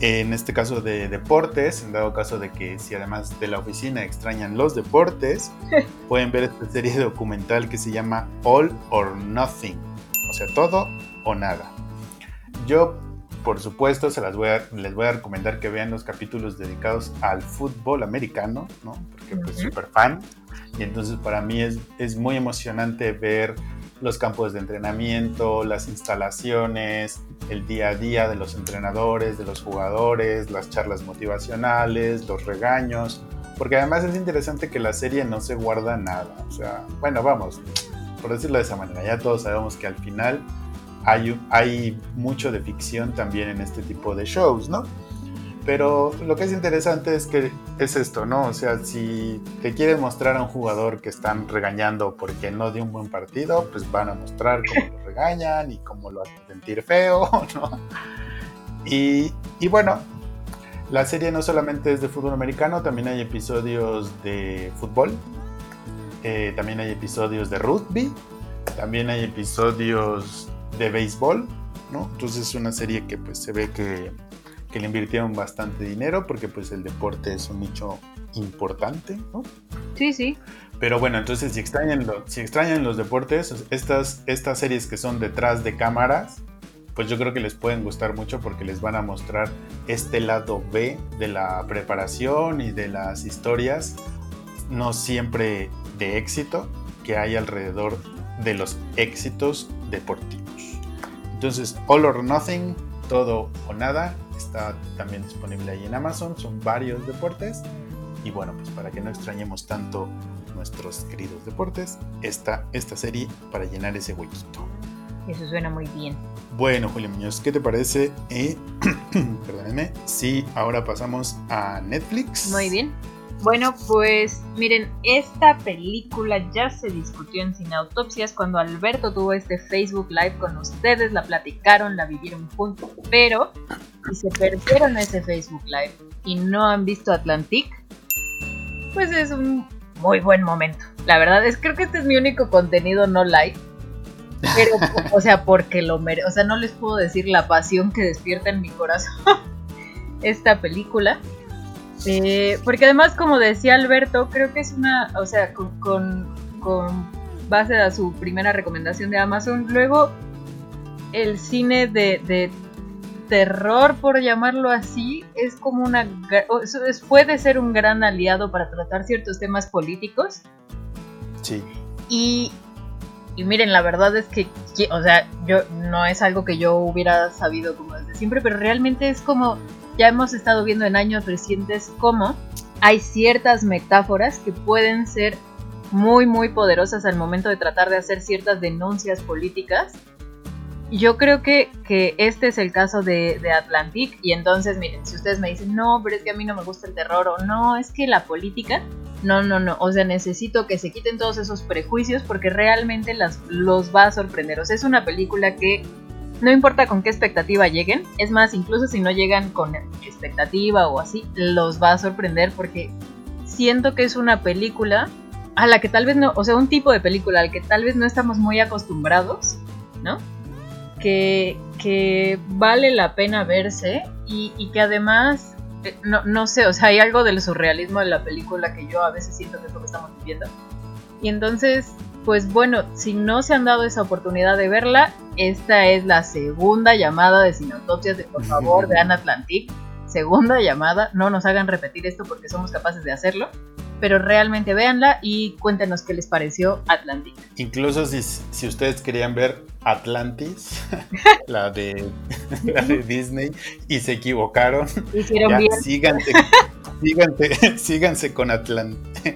en este caso de deportes, en dado caso de que si además de la oficina extrañan los deportes, pueden ver esta serie documental que se llama All or Nothing, o sea, todo o nada. Yo, por supuesto, se las voy a, les voy a recomendar que vean los capítulos dedicados al fútbol americano, ¿no? Porque pues súper fan. Y entonces para mí es, es muy emocionante ver los campos de entrenamiento, las instalaciones, el día a día de los entrenadores, de los jugadores, las charlas motivacionales, los regaños, porque además es interesante que la serie no se guarda nada. O sea, bueno, vamos, por decirlo de esa manera, ya todos sabemos que al final hay, hay mucho de ficción también en este tipo de shows, ¿no? Pero lo que es interesante es que es esto, ¿no? O sea, si te quieren mostrar a un jugador que están regañando porque no dio un buen partido, pues van a mostrar cómo lo regañan y cómo lo hacen sentir feo, ¿no? Y, bueno, la serie no solamente es de fútbol americano, también hay episodios de fútbol, eh, también hay episodios de rugby, también hay episodios de béisbol, ¿no? Entonces es una serie que pues se ve que que le invirtieron bastante dinero porque pues el deporte es un nicho importante, ¿no? Sí, sí. Pero bueno, entonces si extrañan, si extrañan los deportes, estas, estas series que son detrás de cámaras, pues yo creo que les pueden gustar mucho porque les van a mostrar este lado B de la preparación y de las historias, no siempre de éxito, que hay alrededor de los éxitos deportivos. Entonces, All or Nothing, todo o nada, está también disponible ahí en Amazon, son varios deportes. Y bueno, pues para que no extrañemos tanto nuestros queridos deportes, está esta serie para llenar ese huequito. Eso suena muy bien. Bueno, Julio Muñoz, ¿qué te parece? Eh, perdónenme. Sí, ahora pasamos a Netflix. Muy bien. Bueno, pues miren, esta película ya se discutió en Cine Autopsias cuando Alberto tuvo este Facebook Live con ustedes, la platicaron, la vivieron juntos, pero si se perdieron ese Facebook Live y no han visto Atlantic, pues es un muy buen momento. La verdad es creo que este es mi único contenido no live. Pero, o sea, porque lo merece. O sea, no les puedo decir la pasión que despierta en mi corazón esta película. Eh, porque además, como decía Alberto, creo que es una, o sea, con, base a su primera recomendación de Amazon, luego el cine de, terror, por llamarlo así, es como una, puede ser un gran aliado para tratar ciertos temas políticos. Sí. Y, y miren, la verdad es que, o sea, yo no es algo que yo hubiera sabido como desde siempre, pero realmente es como ya hemos estado viendo en años recientes cómo hay ciertas metáforas que pueden ser muy, muy poderosas al momento de tratar de hacer ciertas denuncias políticas. Yo creo que, que este es el caso de, de, Atlantic y entonces miren, si ustedes me dicen, no, pero es que a mí no me gusta el terror o no, es que la política, no, no, no, o sea, necesito que se quiten todos esos prejuicios porque realmente las, los va a sorprender. O sea, es una película que no importa con qué expectativa lleguen, es más, incluso si no llegan con expectativa o así, los va a sorprender porque siento que es una película a la que tal vez no, o sea, un tipo de película al que tal vez no estamos muy acostumbrados, ¿no? Que, que vale la pena verse y, que además, eh, no, no sé, o sea, hay algo del surrealismo de la película que yo a veces siento que es lo que estamos viviendo. Y entonces pues bueno, si no se han dado esa oportunidad de verla, esta es la segunda llamada de Sinautopsias de por favor de Ana Atlantic. Segunda llamada, no nos hagan repetir esto porque somos capaces de hacerlo, pero realmente véanla y cuéntenos qué les pareció Atlantic. Incluso si, si ustedes querían ver Atlantis, la de, la de Disney, y se equivocaron, Hicieron bien. Síganse, síganse, síganse con Atlantis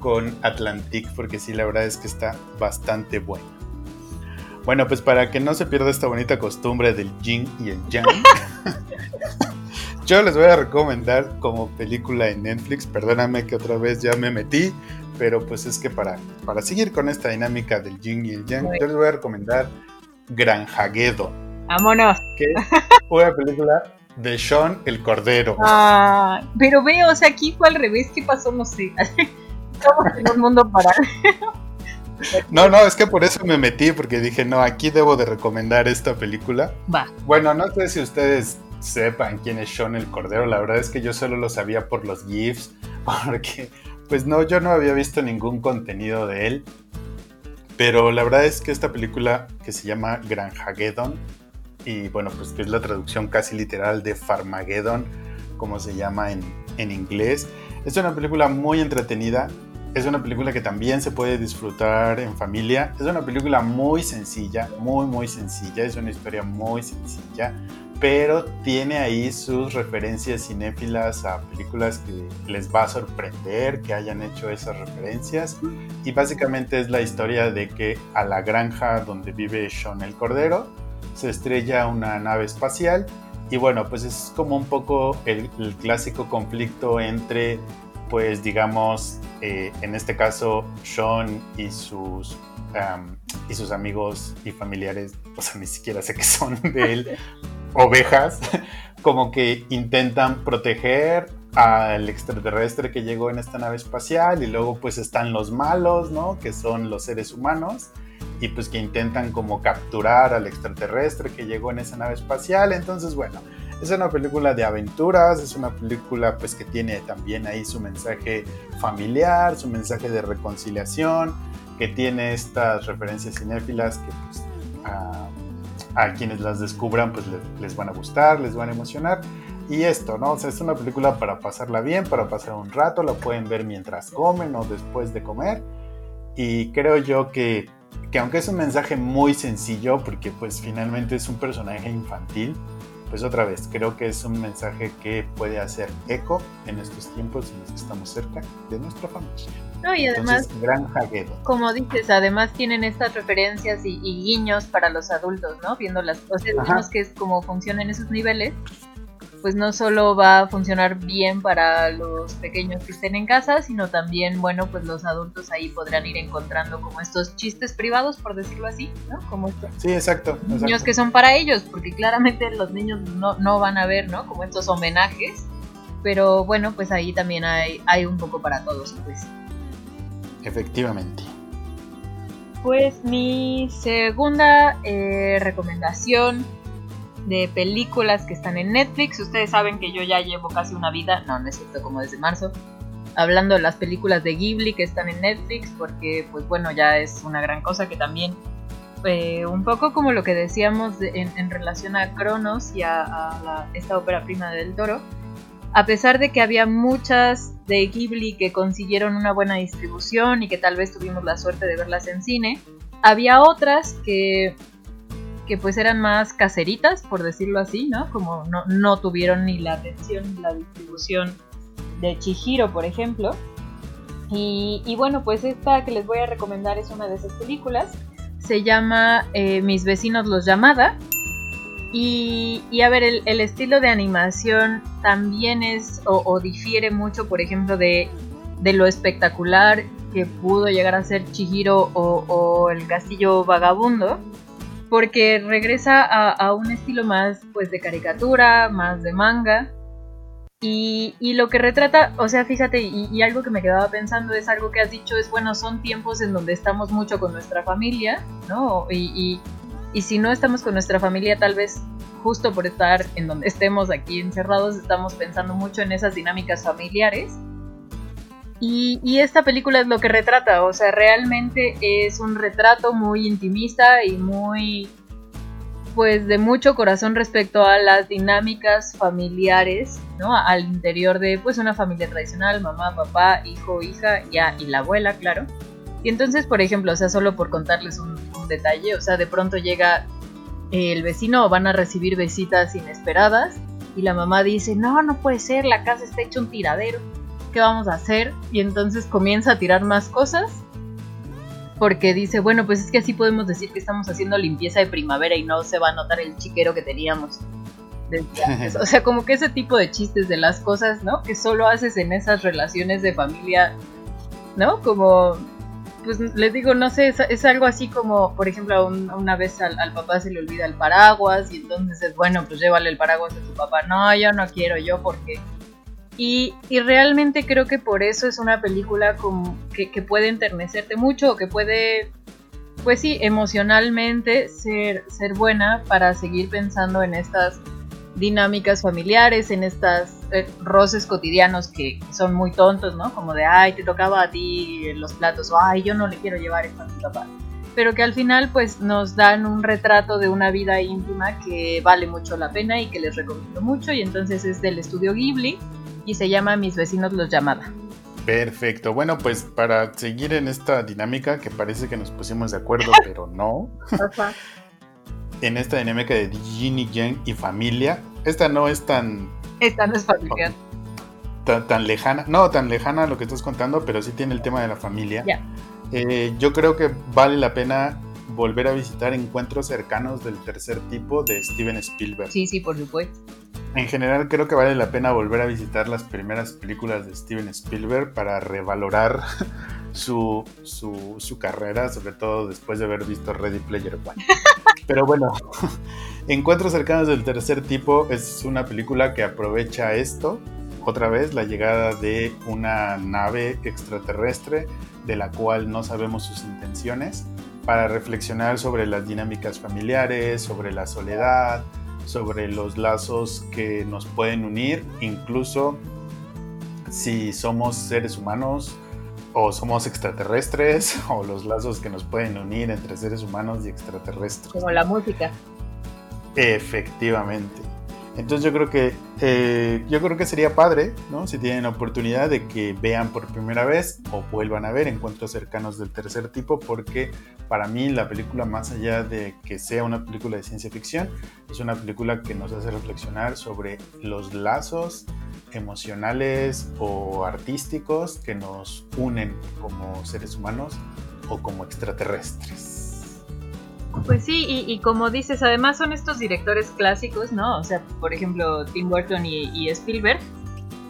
con Atlantic, porque sí, la verdad es que está bastante bueno. Bueno, pues para que no se pierda esta bonita costumbre del yin y el yang, yo les voy a recomendar como película en Netflix, perdóname que otra vez ya me metí, pero pues es que para, para seguir con esta dinámica del yin y el yang, yo les voy a recomendar Granjaguedo. Vámonos. Que es una película de Sean el Cordero. Ah, pero veo, o sea, aquí fue al revés, ¿qué pasó? No sé. Estamos en un mundo para. No, no, es que por eso me metí, porque dije, no, aquí debo de recomendar esta película. Va. Bueno, no sé si ustedes sepan quién es Sean el Cordero, la verdad es que yo solo lo sabía por los GIFs, porque, pues no, yo no había visto ningún contenido de él. Pero la verdad es que esta película que se llama Granjageddon, y bueno, pues que es la traducción casi literal de Farmageddon, como se llama en, en inglés, es una película muy entretenida, es una película que también se puede disfrutar en familia. Es una película muy sencilla, muy, muy sencilla. Es una historia muy sencilla, pero tiene ahí sus referencias cinéfilas a películas que les va a sorprender que hayan hecho esas referencias. Y básicamente es la historia de que a la granja donde vive Sean el Cordero se estrella una nave espacial. Y bueno, pues es como un poco el, el clásico conflicto entre pues digamos, eh, en este caso, Sean y sus, y sus amigos y familiares, o sea, ni siquiera sé qué son de él, ovejas, como que intentan proteger al extraterrestre que llegó en esta nave espacial y luego pues están los malos, ¿no? Que son los seres humanos y pues que intentan como capturar al extraterrestre que llegó en esa nave espacial. Entonces, bueno, Es una película de aventuras, es una película pues que tiene también ahí su mensaje familiar, su mensaje de reconciliación, que tiene estas referencias cinéfilas que pues, a, quienes las descubran pues les, les, van a gustar, les van a emocionar. Y esto, ¿no? O sea, es una película para pasarla bien, para pasar un rato, la pueden ver mientras comen o después de comer. Y creo yo que que aunque es un mensaje muy sencillo, porque pues finalmente es un personaje infantil, pues otra vez, creo que es un mensaje que puede hacer eco en estos tiempos en los que estamos cerca de nuestra familia. No, y además, gran como dices, además tienen estas referencias y, guiños para los adultos, ¿no? Viendo las cosas, digamos que es como funcionan esos niveles, pues no solo va a funcionar bien para los pequeños que estén en casa, sino también, bueno, pues los adultos ahí podrán ir encontrando como estos chistes privados, por decirlo así, ¿no? Como estos sí, exacto, niños que son para ellos, porque claramente los niños no, no van a ver, ¿no? Como estos homenajes, pero bueno, pues ahí también hay, hay un poco para todos, pues. Efectivamente. Pues mi segunda eh, recomendación de películas que están en Netflix. Ustedes saben que yo ya llevo casi una vida, no, no es cierto, como desde marzo, hablando de las películas de Ghibli que están en Netflix, porque pues bueno, ya es una gran cosa que también, eh, un poco como lo que decíamos en, relación a Cronos y a, esta ópera prima del toro, a pesar de que había muchas de Ghibli que consiguieron una buena distribución y que tal vez tuvimos la suerte de verlas en cine, había otras que que pues eran más caseritas, por decirlo así, ¿no? Como no, no tuvieron ni la atención ni la distribución de Chihiro, por ejemplo. Y, bueno, pues esta que les voy a recomendar es una de esas películas. Se llama eh, Mis vecinos los llamada. Y, y a ver, el, estilo de animación también es o, difiere mucho, por ejemplo, de, de, lo espectacular que pudo llegar a ser Chihiro o, o El Castillo Vagabundo porque regresa a, un estilo más pues de caricatura, más de manga. Y, lo que retrata, o sea, fíjate, y, algo que me quedaba pensando es algo que has dicho, es bueno, son tiempos en donde estamos mucho con nuestra familia, ¿no? Y, y si no estamos con nuestra familia, tal vez justo por estar en donde estemos aquí encerrados, estamos pensando mucho en esas dinámicas familiares y, esta película es lo que retrata, o sea, realmente es un retrato muy intimista y muy, pues, de mucho corazón respecto a las dinámicas familiares, ¿no? Al interior de, pues, una familia tradicional, mamá, papá, hijo, hija, ya, y la abuela, claro. Y entonces, por ejemplo, o sea, solo por contarles un, un detalle, o sea, de pronto llega el vecino o van a recibir visitas inesperadas y la mamá dice, no, no puede ser, la casa está hecha un tiradero ¿qué vamos a hacer? Y entonces comienza a tirar más cosas. Porque dice, bueno, pues es que así podemos decir que estamos haciendo limpieza de primavera y no se va a notar el chiquero que teníamos. O sea, como que ese tipo de chistes de las cosas, ¿no? Que solo haces en esas relaciones de familia, ¿no? Como, pues les digo, no sé, es, algo así como, por ejemplo, una vez al, al, papá se le olvida el paraguas y entonces es, bueno, pues llévale el paraguas a tu papá. No, yo no quiero, yo porque y, realmente creo que por eso es una película como que, puede enternecerte mucho o que puede, pues sí, emocionalmente ser, ser buena para seguir pensando en estas dinámicas familiares, en estas eh, roces cotidianos que son muy tontos, ¿no? Como de, ay, te tocaba a ti los platos, o ay, yo no le quiero llevar esto a mi papá. Pero que al final, pues, nos dan un retrato de una vida íntima que vale mucho la pena y que les recomiendo mucho. Y entonces es del estudio Ghibli y se llama Mis vecinos los llamada. Perfecto. Bueno, pues para seguir en esta dinámica que parece que nos pusimos de acuerdo, pero no. en esta dinámica de Ginny, Jen y familia, esta no es tan. Esta no es familiar. Tan, lejana. No, tan lejana lo que estás contando, pero sí tiene el tema de la familia. Eh, yo creo que vale la pena volver a visitar encuentros cercanos del tercer tipo de Steven Spielberg. Sí, sí, por supuesto. En general creo que vale la pena volver a visitar las primeras películas de Steven Spielberg para revalorar su, su, carrera, sobre todo después de haber visto Ready Player One. Pero bueno, Encuentros cercanos del tercer tipo es una película que aprovecha esto, otra vez la llegada de una nave extraterrestre de la cual no sabemos sus intenciones, para reflexionar sobre las dinámicas familiares, sobre la soledad, sobre los lazos que nos pueden unir, incluso si somos seres humanos o somos extraterrestres, o los lazos que nos pueden unir entre seres humanos y extraterrestres. Como la música. Efectivamente. Entonces yo creo que eh, yo creo que sería padre, ¿no? Si tienen la oportunidad de que vean por primera vez o vuelvan a ver encuentros cercanos del tercer tipo, porque para mí la película, más allá de que sea una película de ciencia ficción, es una película que nos hace reflexionar sobre los lazos emocionales o artísticos que nos unen como seres humanos o como extraterrestres. Pues sí, y, como dices, además son estos directores clásicos, ¿no? O sea, por ejemplo, Tim Burton y, Spielberg,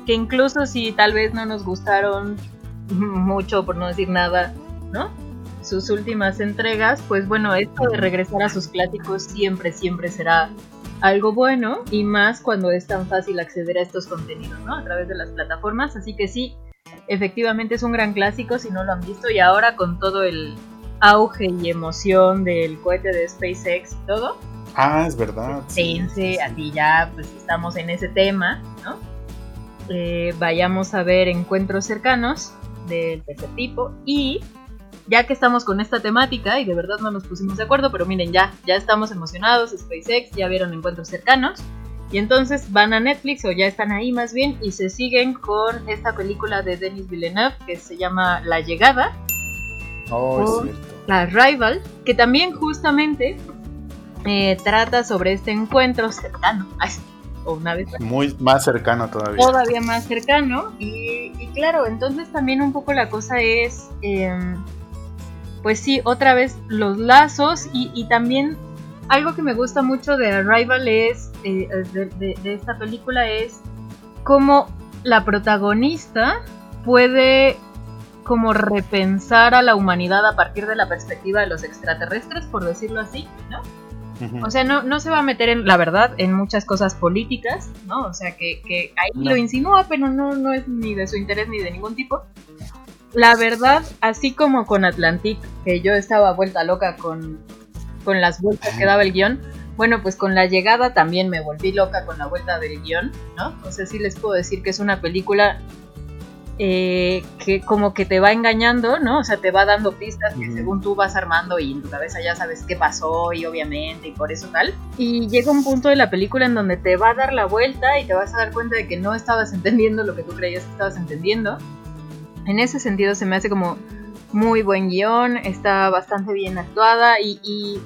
que incluso si tal vez no nos gustaron mucho, por no decir nada, ¿no? Sus últimas entregas, pues bueno, esto de regresar a sus clásicos siempre, siempre será algo bueno y más cuando es tan fácil acceder a estos contenidos, ¿no? A través de las plataformas, así que sí, efectivamente es un gran clásico si no lo han visto y ahora con todo el auge y emoción del cohete de SpaceX y todo. Ah, es verdad. Pense, así ya pues estamos en ese tema, ¿no? Eh, vayamos a ver encuentros cercanos del tercer tipo y ya que estamos con esta temática y de verdad no nos pusimos de acuerdo, pero miren ya, ya estamos emocionados, SpaceX, ya vieron encuentros cercanos y entonces van a Netflix o ya están ahí más bien y se siguen con esta película de Denis Villeneuve que se llama La Llegada. Oh, es cierto la Rival, que también justamente eh, trata sobre este encuentro cercano. o una vez Muy más cercano todavía. Todavía más cercano. Y, claro, entonces también un poco la cosa es, em, pues sí, otra vez los lazos y, también algo que me gusta mucho de Arrival es, eh, de, de esta película es cómo la protagonista puede como repensar a la humanidad a partir de la perspectiva de los extraterrestres, por decirlo así, ¿no? O sea, no, no se va a meter en, la verdad, en muchas cosas políticas, ¿no? O sea, que, que ahí lo insinúa, pero no, no es ni de su interés ni de ningún tipo. La verdad, así como con Atlantic, que yo estaba vuelta loca con, con las vueltas que daba el guion, bueno, pues con la llegada también me volví loca con la vuelta del guion, ¿no? O sea, sí les puedo decir que es una película eh, que como que te va engañando, ¿no? O sea, te va dando pistas que según tú vas armando y en tu cabeza ya sabes qué pasó y obviamente y por eso tal. Y llega un punto de la película en donde te va a dar la vuelta y te vas a dar cuenta de que no estabas entendiendo lo que tú creías que estabas entendiendo. En ese sentido se me hace como muy buen guion, está bastante bien actuada y, y,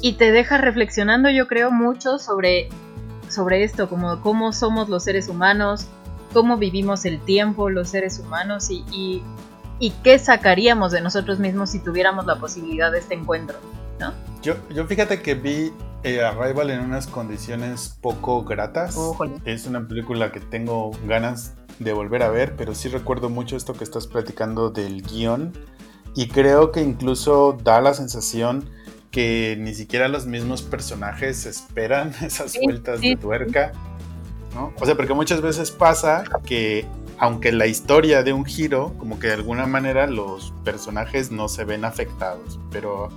y te deja reflexionando yo creo mucho sobre, sobre esto, como cómo somos los seres humanos, cómo vivimos el tiempo los seres humanos y, y, qué sacaríamos de nosotros mismos si tuviéramos la posibilidad de este encuentro, ¿no? Yo, yo fíjate que vi eh, Arrival en unas condiciones poco gratas. Es una película que tengo ganas de volver a ver, pero sí recuerdo mucho esto que estás platicando del guion y creo que incluso da la sensación que ni siquiera los mismos personajes esperan esas vueltas de tuerca. O sea, porque muchas veces pasa que aunque la historia de un giro, como que de alguna manera los personajes no se ven afectados, pero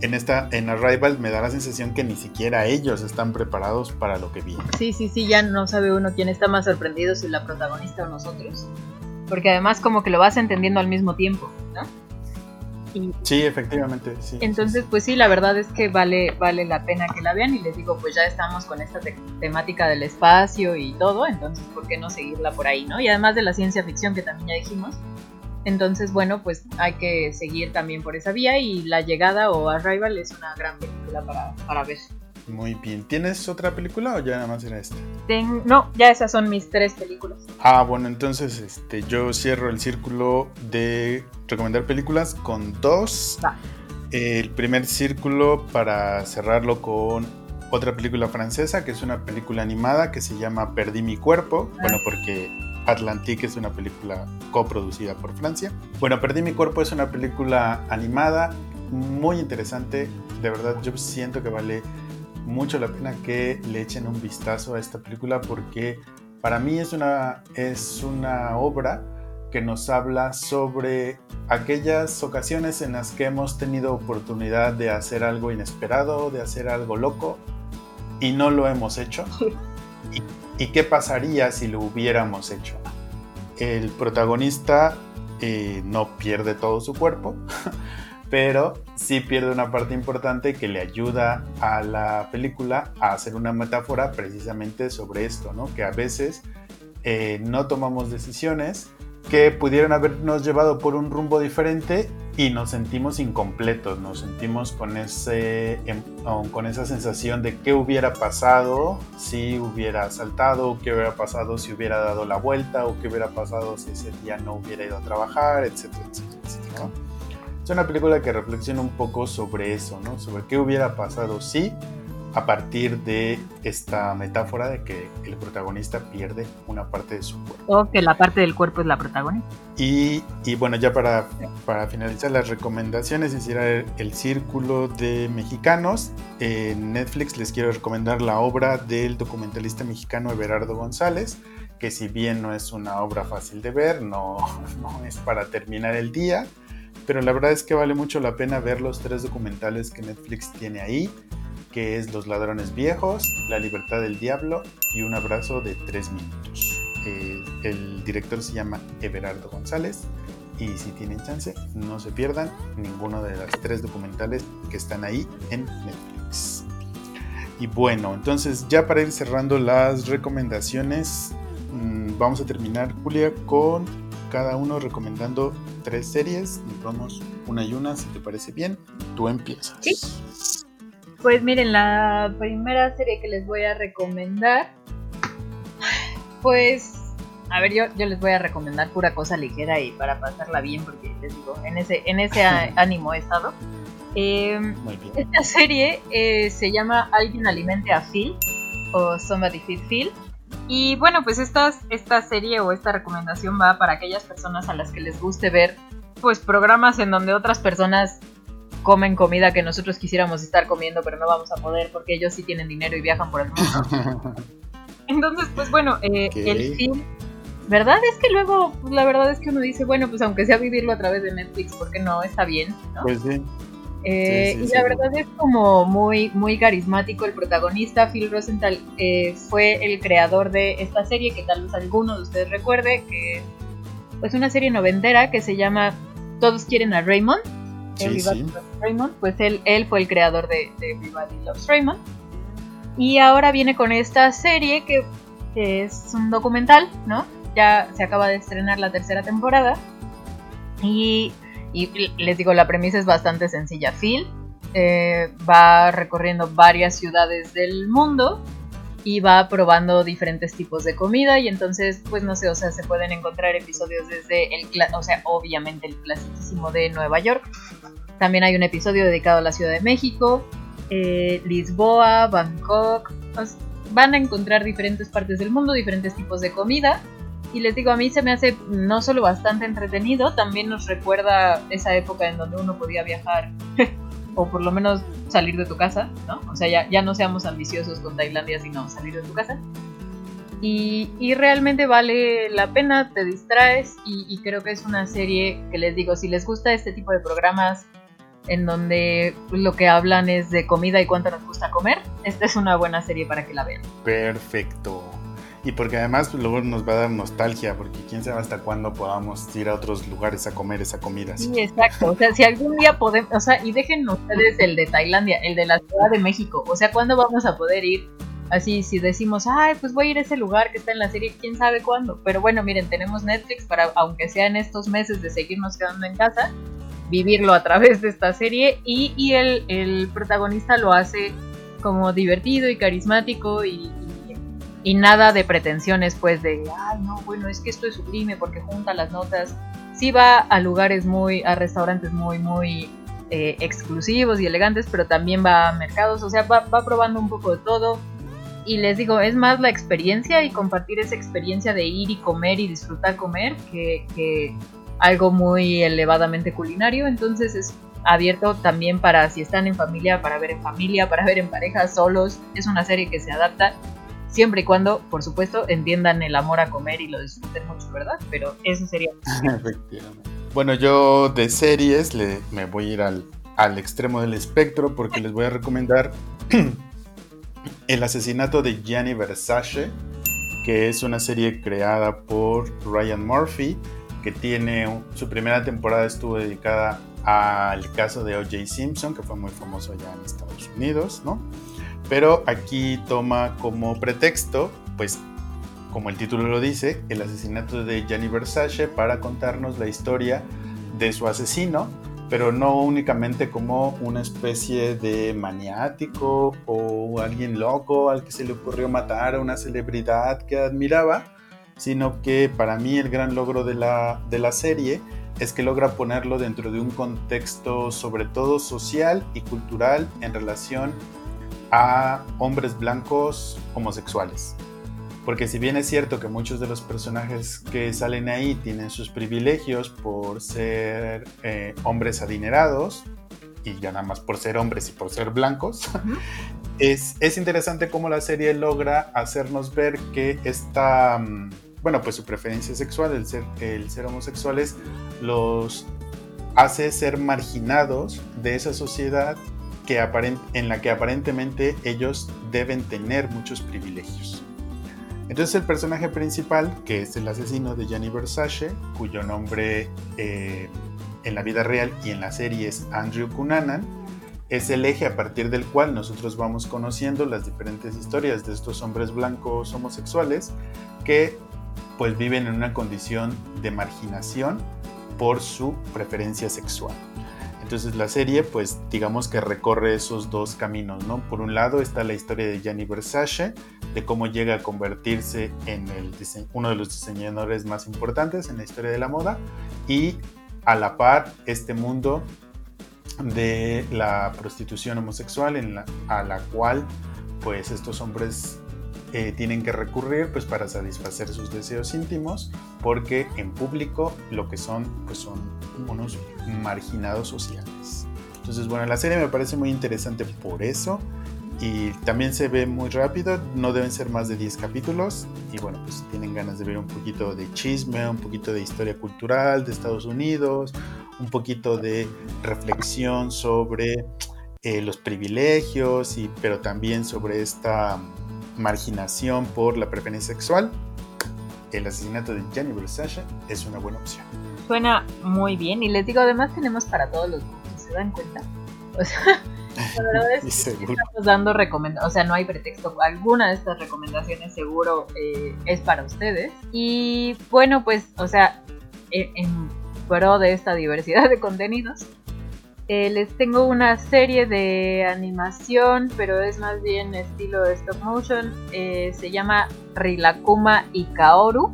en esta en Arrival me da la sensación que ni siquiera ellos están preparados para lo que viene. Sí, sí, sí, ya no sabe uno quién está más sorprendido, si la protagonista o nosotros, porque además como que lo vas entendiendo al mismo tiempo, ¿no? Sí, efectivamente, sí. Entonces, pues sí, la verdad es que vale, vale la pena que la vean y les digo, pues ya estamos con esta temática del espacio y todo, entonces, ¿por qué no seguirla por ahí, no? Y además de la ciencia ficción que también ya dijimos. Entonces, bueno, pues hay que seguir también por esa vía y La Llegada o Arrival es una gran película para, para ver. Muy bien. ¿Tienes otra película o ya nada más era esta? no, ya esas son mis tres películas. Ah, bueno, entonces este, yo cierro el círculo de recomendar películas con dos. El primer círculo para cerrarlo con otra película francesa, que es una película animada que se llama Perdí mi cuerpo. Ah. Bueno, porque Atlantique es una película coproducida por Francia. Bueno, Perdí mi cuerpo es una película animada muy interesante. De verdad, yo siento que vale mucho la pena que le echen un vistazo a esta película porque para mí es una, es una obra que nos habla sobre aquellas ocasiones en las que hemos tenido oportunidad de hacer algo inesperado, de hacer algo loco y no lo hemos hecho. ¿Y, qué pasaría si lo hubiéramos hecho? El protagonista eh, no pierde todo su cuerpo, pero sí pierde una parte importante que le ayuda a la película a hacer una metáfora precisamente sobre esto, ¿no? Que a veces eh, no tomamos decisiones que pudieran habernos llevado por un rumbo diferente y nos sentimos incompletos, nos sentimos con, ese, em, con esa sensación de qué hubiera pasado si hubiera saltado, qué hubiera pasado si hubiera dado la vuelta, o qué hubiera pasado si ese día no hubiera ido a trabajar, etcétera, etcétera. etcétera Es una película que reflexiona un poco sobre eso, ¿no? sobre qué hubiera pasado si a partir de esta metáfora de que el protagonista pierde una parte de su cuerpo. O que la parte del cuerpo es la protagonista. Y, y bueno, ya para, para, finalizar las recomendaciones, hiciera el, círculo de mexicanos. En Netflix les quiero recomendar la obra del documentalista mexicano Everardo González, que si bien no es una obra fácil de ver, no, no es para terminar el día, pero la verdad es que vale mucho la pena ver los tres documentales que Netflix tiene ahí que es Los Ladrones Viejos, La Libertad del Diablo y Un Abrazo de Tres Minutos. Eh, el director se llama Everardo González y si tienen chance no se pierdan ninguno de los tres documentales que están ahí en Netflix. Y bueno, entonces ya para ir cerrando las recomendaciones, mm, vamos a terminar Julia con cada uno recomendando tres series. Nos vamos una y una, si te parece bien. Tú empiezas. ¿Sí? Pues miren, la primera serie que les voy a recomendar, pues, a ver, yo, yo les voy a recomendar pura cosa ligera y para pasarla bien, porque les digo, en ese, en ese ánimo he estado. Em, esta serie eh, se llama Alguien alimente a Phil o Somebody Feed Phil. Y bueno, pues esta, esta serie o esta recomendación va para aquellas personas a las que les guste ver pues programas en donde otras personas comen comida que nosotros quisiéramos estar comiendo, pero no vamos a poder porque ellos sí tienen dinero y viajan por el mundo. Entonces, pues bueno, eh, el film, ¿verdad? Es que luego, pues, la verdad es que uno dice, bueno, pues aunque sea vivirlo a través de Netflix, porque no está bien, Pues sí. Eh, y la verdad es como muy, muy carismático el protagonista, Phil Rosenthal, eh, fue el creador de esta serie que tal vez alguno de ustedes recuerde, que es pues una serie noventera que se llama Todos quieren a Raymond Raymond, pues él, él fue el creador de, Everybody Loves Raymond. Y ahora viene con esta serie que, es un documental, ¿no? Ya se acaba de estrenar la tercera temporada. Y, les digo, la premisa es bastante sencilla. Phil eh, va recorriendo varias ciudades del mundo y va probando diferentes tipos de comida y entonces pues no sé, o sea, se pueden encontrar episodios desde el, o sea, obviamente el clasiquísimo de Nueva York. También hay un episodio dedicado a la Ciudad de México, eh, Lisboa, Bangkok. Van a encontrar diferentes partes del mundo, diferentes tipos de comida. Y les digo, a mí se me hace no solo bastante entretenido, también nos recuerda esa época en donde uno podía viajar o por lo menos salir de tu casa, ¿no? O sea, ya, ya no seamos ambiciosos con Tailandia, sino salir de tu casa. Y, y realmente vale la pena, te distraes y, y, creo que es una serie que les digo, si les gusta este tipo de programas en donde lo que hablan es de comida y cuánto nos gusta comer, esta es una buena serie para que la vean. Perfecto. Y porque además luego nos va a dar nostalgia, porque quién sabe hasta cuándo podamos ir a otros lugares a comer esa comida. Sí, exacto. O sea, si algún día podemos, o sea, y dejen ustedes el de Tailandia, el de la Ciudad de México. O sea, ¿cuándo vamos a poder ir? Así, si decimos, ay, pues voy a ir a ese lugar que está en la serie, quién sabe cuándo. Pero bueno, miren, tenemos Netflix para, aunque sea en estos meses de seguirnos quedando en casa, vivirlo a través de esta serie. Y, y el, el protagonista lo hace como divertido y carismático y, y nada de pretensiones pues de, ay no, bueno, es que esto es sublime porque junta las notas. Sí va a lugares muy, a restaurantes muy, muy eh, exclusivos y elegantes, pero también va a mercados, o sea, va, probando un poco de todo. Y les digo, es más la experiencia y compartir esa experiencia de ir y comer y disfrutar comer que, que algo muy elevadamente culinario. Entonces es abierto también para si están en familia, para ver en familia, para ver en pareja, solos. Es una serie que se adapta Siempre y cuando, por supuesto, entiendan el amor a comer y lo disfruten mucho, ¿verdad? Pero eso sería. Efectivamente. Bueno, yo de series le, me voy a ir al, al extremo del espectro porque les voy a recomendar El asesinato de Gianni Versace, que es una serie creada por Ryan Murphy, que tiene su primera temporada estuvo dedicada al caso de O.J. Simpson, que fue muy famoso allá en Estados Unidos, ¿no? Pero aquí toma como pretexto, pues, como el título lo dice, el asesinato de Gianni Versace para contarnos la historia de su asesino, pero no únicamente como una especie de maniático o alguien loco al que se le ocurrió matar a una celebridad que admiraba, sino que para mí el gran logro de la, de la serie es que logra ponerlo dentro de un contexto sobre todo social y cultural en relación a hombres blancos homosexuales. Porque si bien es cierto que muchos de los personajes que salen ahí tienen sus privilegios por ser eh, hombres adinerados, y ya nada más por ser hombres y por ser blancos, es, es, interesante cómo la serie logra hacernos ver que esta, mm, bueno, pues su preferencia sexual, el ser, el ser homosexuales, los hace ser marginados de esa sociedad que en la que aparentemente ellos deben tener muchos privilegios. Entonces el personaje principal, que es el asesino de Gianni Versace, cuyo nombre eh, en la vida real y en la serie es Andrew Cunanan, es el eje a partir del cual nosotros vamos conociendo las diferentes historias de estos hombres blancos homosexuales que pues viven en una condición de marginación por su preferencia sexual. Entonces la serie, pues digamos que recorre esos dos caminos, ¿no? Por un lado está la historia de Gianni Versace, de cómo llega a convertirse en el uno de los diseñadores más importantes en la historia de la moda, y a la par este mundo de la prostitución homosexual en la, a la cual pues estos hombres eh, tienen que recurrir pues para satisfacer sus deseos íntimos porque en público lo que son pues son unos marginados sociales. Entonces bueno, la serie me parece muy interesante por eso y también se ve muy rápido, no deben ser más de 10 capítulos y bueno, pues si tienen ganas de ver un poquito de chisme, un poquito de historia cultural de Estados Unidos, un poquito de reflexión sobre eh, los privilegios, y, pero también sobre esta marginación por la preferencia sexual, el asesinato de Gianni Versace es una buena opción. Suena muy bien y les digo, además tenemos para todos los gustos, ¿se dan cuenta? O sea, la verdad es que estamos dando recomendaciones, o sea, no hay pretexto, alguna de estas recomendaciones seguro eh, es para ustedes. Y bueno, pues, o sea, en, en pro de esta diversidad de contenidos, eh, les tengo una serie de animación, pero es más bien estilo de stop motion. Eh, se llama Rilakuma y Kaoru.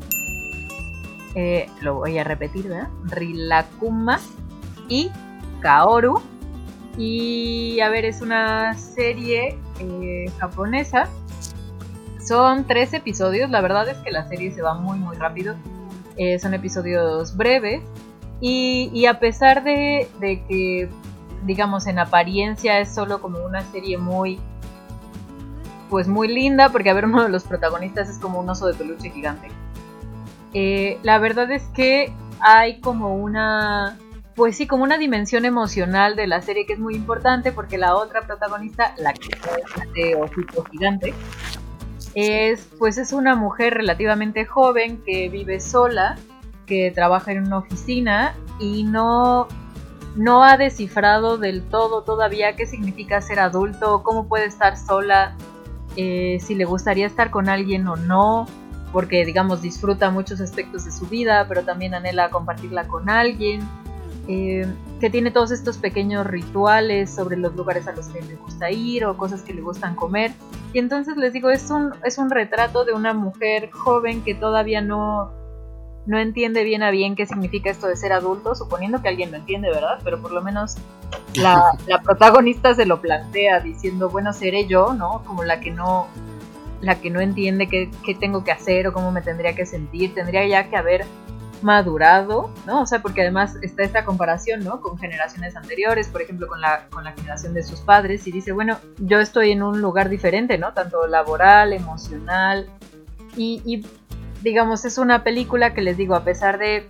Eh, lo voy a repetir, ¿verdad? Rilakuma y Kaoru. Y a ver, es una serie japonesa. Son tres episodios. La verdad es que la serie se va muy, muy rápido. son episodios breves y, a pesar de, que, digamos, en apariencia es solo como una serie muy, pues muy linda, porque a ver, uno de los protagonistas es como un oso de peluche gigante. Eh, la verdad es que hay como una, pues sí, como una dimensión emocional de la serie que es muy importante, porque la otra protagonista, la que es de ojito gigante, es, pues es una mujer relativamente joven que vive sola que trabaja en una oficina y no, no ha descifrado del todo todavía qué significa ser adulto, cómo puede estar sola, eh, si le gustaría estar con alguien o no, porque digamos disfruta muchos aspectos de su vida, pero también anhela compartirla con alguien. Eh, que tiene todos estos pequeños rituales sobre los lugares a los que le gusta ir o cosas que le gustan comer. Y entonces les digo, es un, es un retrato de una mujer joven que todavía no, no entiende bien a bien qué significa esto de ser adulto, suponiendo que alguien lo entiende, ¿verdad? Pero por lo menos la, protagonista se lo plantea diciendo, bueno, seré yo, ¿no? Como la que no, la que no entiende qué, qué, tengo que hacer o cómo me tendría que sentir. Tendría ya que haber madurado, ¿no? O sea, porque además está esta comparación, ¿no? Con generaciones anteriores, por ejemplo, con la, con la generación de sus padres, y dice, bueno, yo estoy en un lugar diferente, ¿no? Tanto laboral, emocional, y, y digamos, es una película que les digo, a pesar de,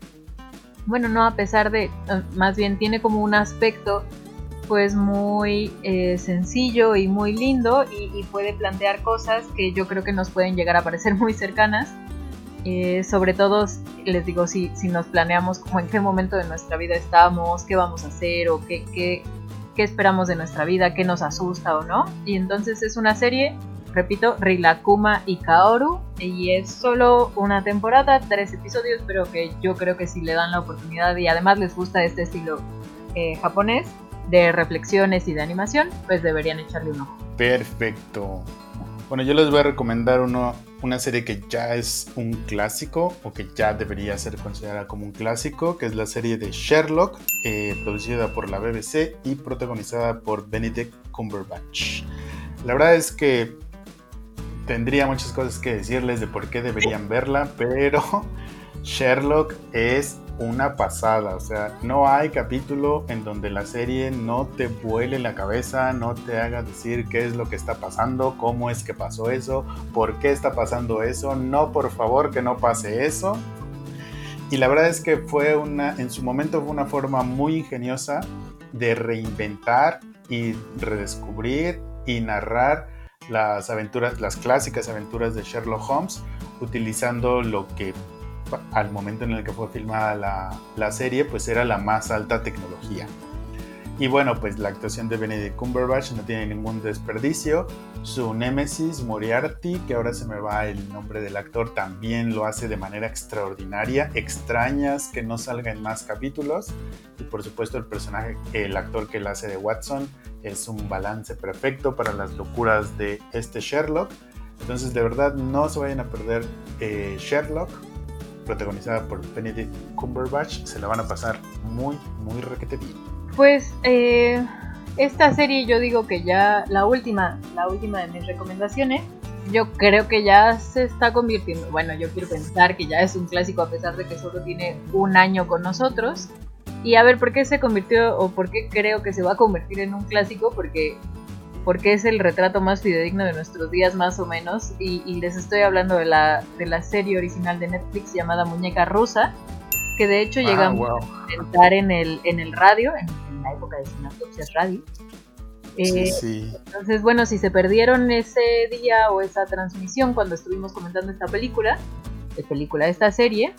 bueno, no a pesar de, eh, más bien tiene como un aspecto pues muy eh, sencillo y muy lindo y, puede plantear cosas que yo creo que nos pueden llegar a parecer muy cercanas. Eh, sobre todo, les digo, si, si nos planeamos como en qué momento de nuestra vida estamos, qué vamos a hacer o qué, qué, qué esperamos de nuestra vida, qué nos asusta o no. Y entonces es una serie, repito, Rilakuma y Kaoru, y es solo una temporada, tres episodios, pero que yo creo que si le dan la oportunidad y además les gusta este estilo eh, japonés, de reflexiones y de animación, pues deberían echarle un ojo. Perfecto. Bueno, yo les voy a recomendar uno, una serie que ya es un clásico o que ya debería ser considerada como un clásico, que es la serie de Sherlock, eh, producida por la BBC y protagonizada por Benedict Cumberbatch. La verdad es que tendría muchas cosas que decirles de por qué deberían verla, pero Sherlock es una pasada, o sea, no hay capítulo en donde la serie no te vuele la cabeza, no te haga decir qué es lo que está pasando, cómo es que pasó eso, por qué está pasando eso, no, por favor, que no pase eso. Y la verdad es que fue una, en su momento fue una forma muy ingeniosa de reinventar y redescubrir y narrar las aventuras, las clásicas aventuras de Sherlock Holmes, utilizando lo que al momento en el que fue filmada la, serie, pues era la más alta tecnología. Y bueno, pues la actuación de Benedict Cumberbatch no tiene ningún desperdicio. Su némesis Moriarty, que ahora se me va el nombre del actor, también lo hace de manera extraordinaria. Extrañas que no salga en más capítulos. Y por supuesto el personaje, el actor que lo hace de Watson, es un balance perfecto para las locuras de este Sherlock. Entonces de verdad no se vayan a perder eh, Sherlock protagonizada por Benedict Cumberbatch, se la van a pasar muy, muy requete bien. Pues eh, esta serie yo digo que ya la última, la última de mis recomendaciones, yo creo que ya se está convirtiendo, bueno, yo quiero pensar que ya es un clásico a pesar de que solo tiene un año con nosotros. Y a ver, ¿por qué se convirtió o por qué creo que se va a convertir en un clásico? Porque porque es el retrato más fidedigno de nuestros días más o menos y, les estoy hablando de la, de la serie original de Netflix llamada Muñeca Rusa, que de hecho ah, llegamos a presentar en el, en el radio, en, la época de Sinaptopsias Radio. Eh, entonces, bueno, si se perdieron ese día o esa transmisión cuando estuvimos comentando esta película, de película, esta serie,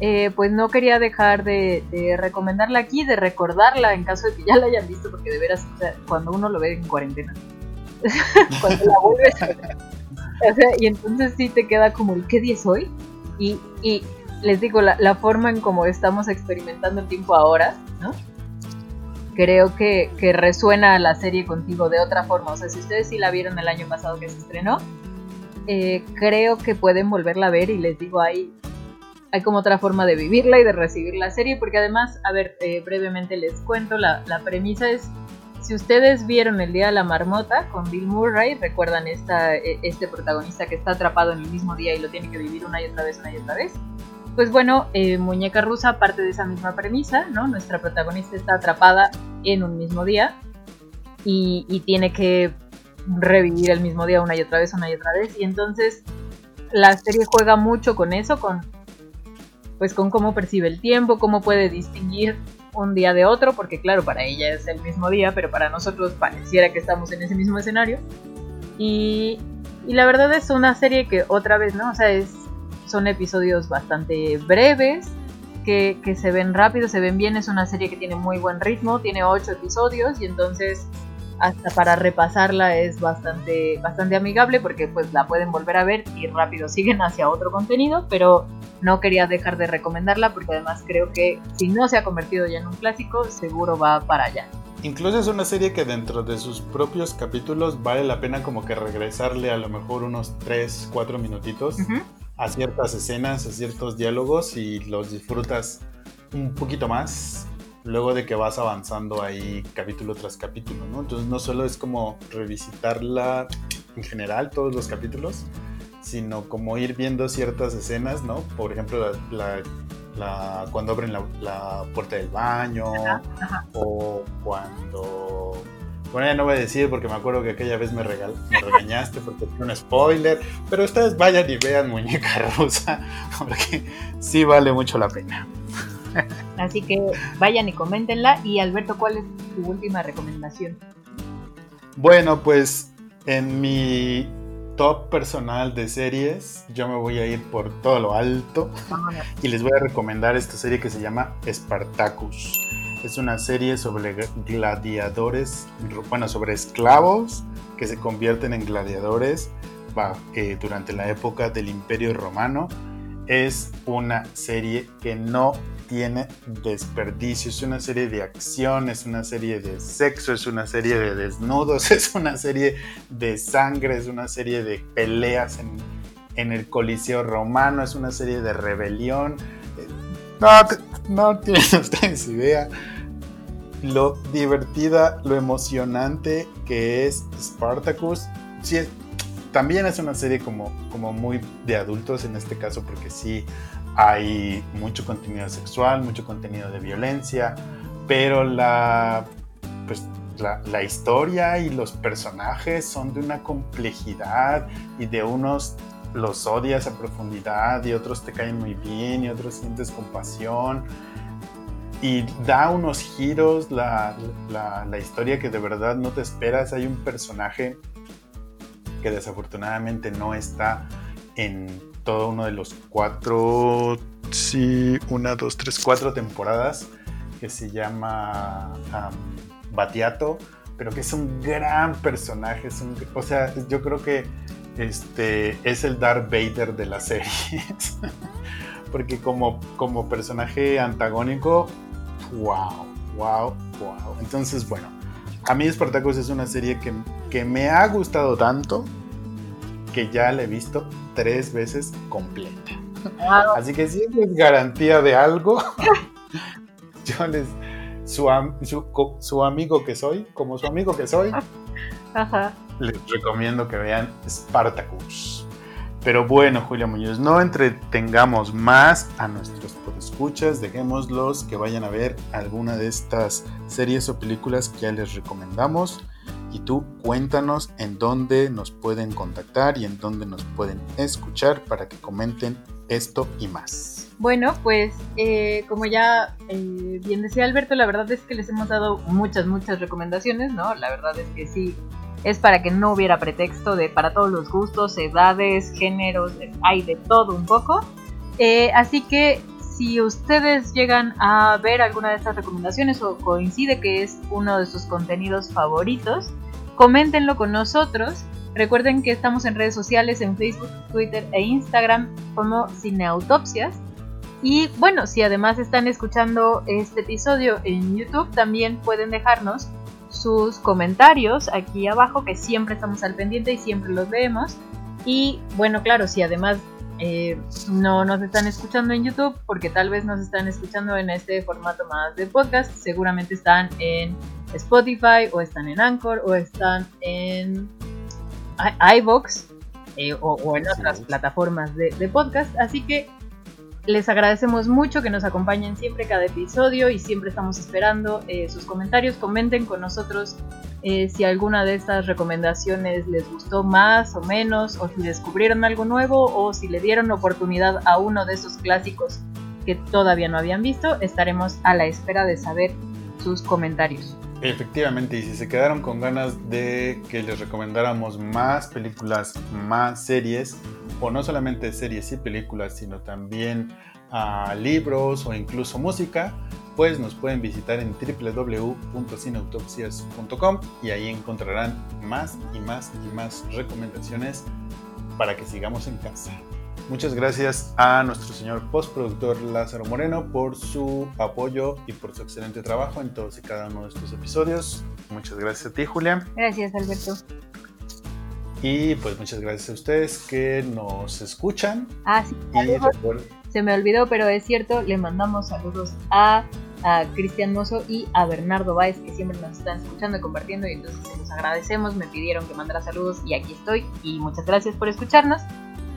eh, pues no quería dejar de, recomendarla aquí, de recordarla en caso de que ya la hayan visto, porque de veras, cuando uno lo ve en cuarentena, cuando la vuelves, o sea, y entonces sí te queda como el qué día es hoy, y, les digo, la, forma en cómo estamos experimentando el tiempo ahora, ¿no? Creo que, que resuena la serie contigo de otra forma, o sea, si ustedes sí la vieron el año pasado que se estrenó, eh, creo que pueden volverla a ver y les digo, ahí hay como otra forma de vivirla y de recibir la serie, porque además, a ver, eh, brevemente les cuento, la, premisa es, si ustedes vieron El Día de la Marmota con Bill Murray, recuerdan esta, e, este protagonista que está atrapado en el mismo día y lo tiene que vivir una y otra vez, una y otra vez. Pues bueno, eh, Muñeca Rusa parte de esa misma premisa, ¿no? Nuestra protagonista está atrapada en un mismo día y, y tiene que revivir el mismo día una y otra vez, una y otra vez. Y entonces la serie juega mucho con eso, con pues con cómo percibe el tiempo, cómo puede distinguir un día de otro, porque claro, para ella es el mismo día, pero para nosotros pareciera que estamos en ese mismo escenario. Y, la verdad es una serie que otra vez, ¿no? O sea, es, son episodios bastante breves, que, que, se ven rápido, se ven bien, es una serie que tiene muy buen ritmo, tiene ocho episodios y entonces hasta para repasarla es bastante, bastante amigable porque pues la pueden volver a ver y rápido siguen hacia otro contenido, pero no quería dejar de recomendarla porque además creo que si no se ha convertido ya en un clásico, seguro va para allá. Incluso es una serie que dentro de sus propios capítulos vale la pena como que regresarle a lo mejor unos 3, 4 minutitos a ciertas escenas, a ciertos diálogos y los disfrutas un poquito más luego de que vas avanzando ahí capítulo tras capítulo, ¿no? Entonces no solo es como revisitarla en general, todos los capítulos, sino como ir viendo ciertas escenas, ¿no? Por ejemplo, la, la, cuando abren la, puerta del baño o cuando bueno, ya no voy a decir porque me acuerdo que aquella vez me, regal, me regañaste porque fue un spoiler. Pero ustedes vayan y vean Muñeca Rusa porque sí vale mucho la pena. Así que vayan y coméntenla. Y Alberto, ¿cuál es tu última recomendación? Bueno, pues en mi top personal de series, yo me voy a ir por todo lo alto y les voy a recomendar esta serie que se llama Spartacus. Es una serie sobre gladiadores, bueno, sobre esclavos que se convierten en gladiadores eh, durante la época del Imperio Romano. Es una serie que no tiene desperdicio, es una serie de acción, es una serie de sexo, es una serie de desnudos, es una serie de sangre, es una serie de peleas en, en el Coliseo Romano, es una serie de rebelión. No, no tienen ustedes idea lo divertida, lo emocionante que es Spartacus. Sí, también es una serie como, como muy de adultos en este caso porque sí hay mucho contenido sexual, mucho contenido de violencia, pero la, pues, la, la, historia y los personajes son de una complejidad y de unos los odias a profundidad y otros te caen muy bien y otros sientes compasión y da unos giros la, la, historia que de verdad no te esperas. Hay un personaje que desafortunadamente no está en todo uno de los cuatro, sí, una, dos, tres, cuatro temporadas que se llama Batiato, pero que es un gran personaje. Es un, o sea, yo creo que este, es el Darth Vader de la serie. Porque como, como personaje antagónico wow, wow, wow. Entonces, bueno, a mí Spartacus es una serie que, que me ha gustado tanto que ya la he visto tres veces completa. Así que si es garantía de algo, yo les, su, su, amigo que soy, como su amigo que soy, les recomiendo que vean Spartacus. Pero bueno, Julia Muñoz, no entretengamos más a nuestros escuchas, dejémoslos que vayan a ver alguna de estas series o películas que ya les recomendamos. Y tú cuéntanos en dónde nos pueden contactar y en dónde nos pueden escuchar para que comenten esto y más. Bueno, pues eh, como ya eh, bien decía Alberto, la verdad es que les hemos dado muchas, muchas recomendaciones, ¿no? La verdad es que sí, es para que no hubiera pretexto de para todos los gustos, edades, géneros, hay de todo un poco. Eh, así que si ustedes llegan a ver alguna de estas recomendaciones o coincide que es uno de sus contenidos favoritos, coméntenlo con nosotros. Recuerden que estamos en redes sociales, en Facebook, Twitter e Instagram como Cineautopsias. Y bueno, si además están escuchando este episodio en YouTube, también pueden dejarnos sus comentarios aquí abajo, que siempre estamos al pendiente y siempre los vemos. Y bueno, claro, si además eh, no nos están escuchando en YouTube, porque tal vez nos están escuchando en este formato más de podcast, seguramente están en Spotify o están en Anchor o están en iBox eh, o, en otras plataformas de, de podcast. Así que les agradecemos mucho que nos acompañen siempre cada episodio y siempre estamos esperando eh, sus comentarios. Comenten con nosotros eh, si alguna de estas recomendaciones les gustó más o menos, o si descubrieron algo nuevo, o si le dieron oportunidad a uno de esos clásicos que todavía no habían visto. Estaremos a la espera de saber sus comentarios. Efectivamente, y si se quedaron con ganas de que les recomendáramos más películas, más series, o no solamente series y películas, sino también uh, libros o incluso música, pues nos pueden visitar en www.cineautopsias.com y ahí encontrarán más y más y más recomendaciones para que sigamos en casa. Muchas gracias a nuestro señor postproductor Lázaro Moreno por su apoyo y por su excelente trabajo en todos y cada uno de estos episodios. Muchas gracias a ti, Julia. Gracias, Alberto. Y pues muchas gracias a ustedes que nos escuchan. Ah, sí. Se me olvidó, pero es cierto, le mandamos saludos a, a Cristian Mozo y a Bernardo Báez, que siempre nos están escuchando y compartiendo, y entonces se los agradecemos. Me pidieron que mandara saludos y aquí estoy. Y muchas gracias por escucharnos.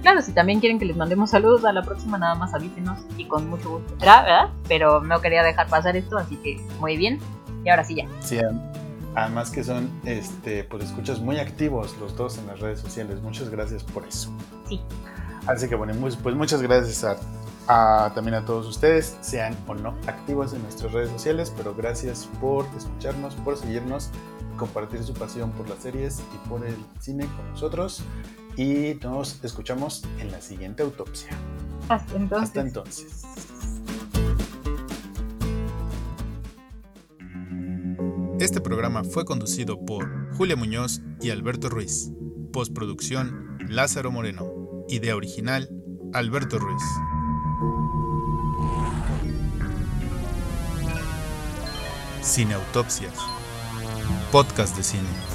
Claro, si también quieren que les mandemos saludos a la próxima, nada más avísenos y con mucho gusto. ¿Verdad? ¿Verdad? Pero no quería dejar pasar esto, así que muy bien. Y ahora sí ya. Sí, además que son, este, pues escuchas muy activos los dos en las redes sociales. Muchas gracias por eso. Sí. Así que bueno, pues muchas gracias a, también a todos ustedes, sean o no activos en nuestras redes sociales, pero gracias por escucharnos, por seguirnos, compartir su pasión por las series y por el cine con nosotros y nos escuchamos en la siguiente autopsia. Hasta entonces. Hasta entonces. Este programa fue conducido por Julia Muñoz y Alberto Ruiz. Postproducción Lázaro Moreno. Idea original Alberto Ruiz. Cine Autopsias. Podcast de cine.